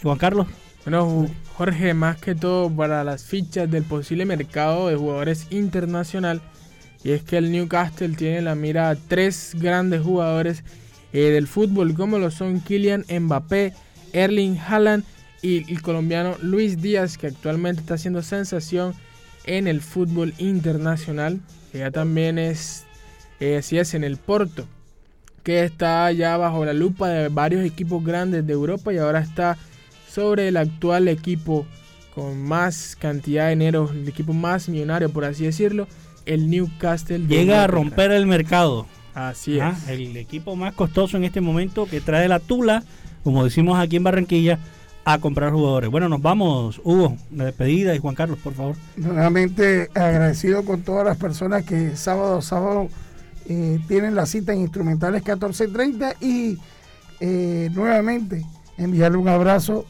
¿Y Juan Carlos. Bueno, Jorge, más que todo para las fichas del posible mercado de jugadores internacional. Y es que el Newcastle tiene en la mira a tres grandes jugadores eh, del fútbol, como lo son Kylian Mbappé, Erling Haaland y el colombiano Luis Díaz, que actualmente está haciendo sensación en el fútbol internacional. Que ya también es, eh, así es, en el Porto, que está ya bajo la lupa de varios equipos grandes de Europa y ahora está sobre el actual equipo con más cantidad de dinero, el equipo más millonario, por así decirlo, el Newcastle. Llega a romper el mercado. Así Ah, es. El equipo más costoso en este momento que trae la tula, como decimos aquí en Barranquilla, a comprar jugadores. Bueno, nos vamos, Hugo, la despedida y Juan Carlos, por favor. Nuevamente agradecido con todas las personas que sábado a sábado eh, tienen la cita en Instrumentales 1430 y eh, nuevamente enviarle un abrazo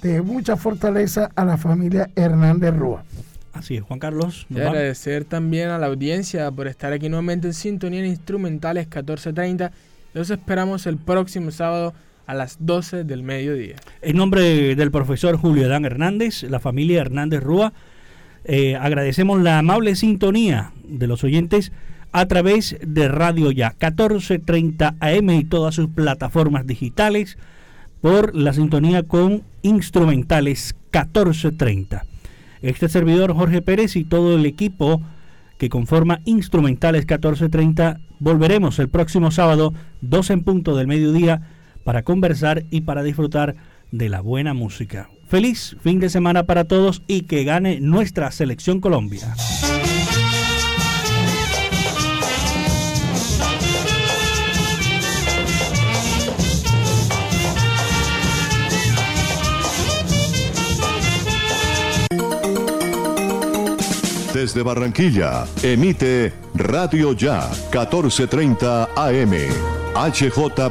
de mucha fortaleza a la familia Hernández Rúa. Así es, Juan Carlos. Y agradecer también a la audiencia por estar aquí nuevamente en sintonía en Instrumentales 1430. Los esperamos el próximo sábado a las 12 del mediodía. En nombre del profesor Julio Adán Hernández, la familia Hernández Rúa, eh, agradecemos la amable sintonía de los oyentes a través de Radio Ya 1430 AM y todas sus plataformas digitales por la sintonía con Instrumentales 1430. Este servidor Jorge Pérez y todo el equipo que conforma Instrumentales 1430 volveremos el próximo sábado 2 en punto del mediodía para conversar y para disfrutar de la buena música. Feliz fin de semana para todos y que gane nuestra selección Colombia. Desde Barranquilla, emite Radio Ya, 1430 AM. HJ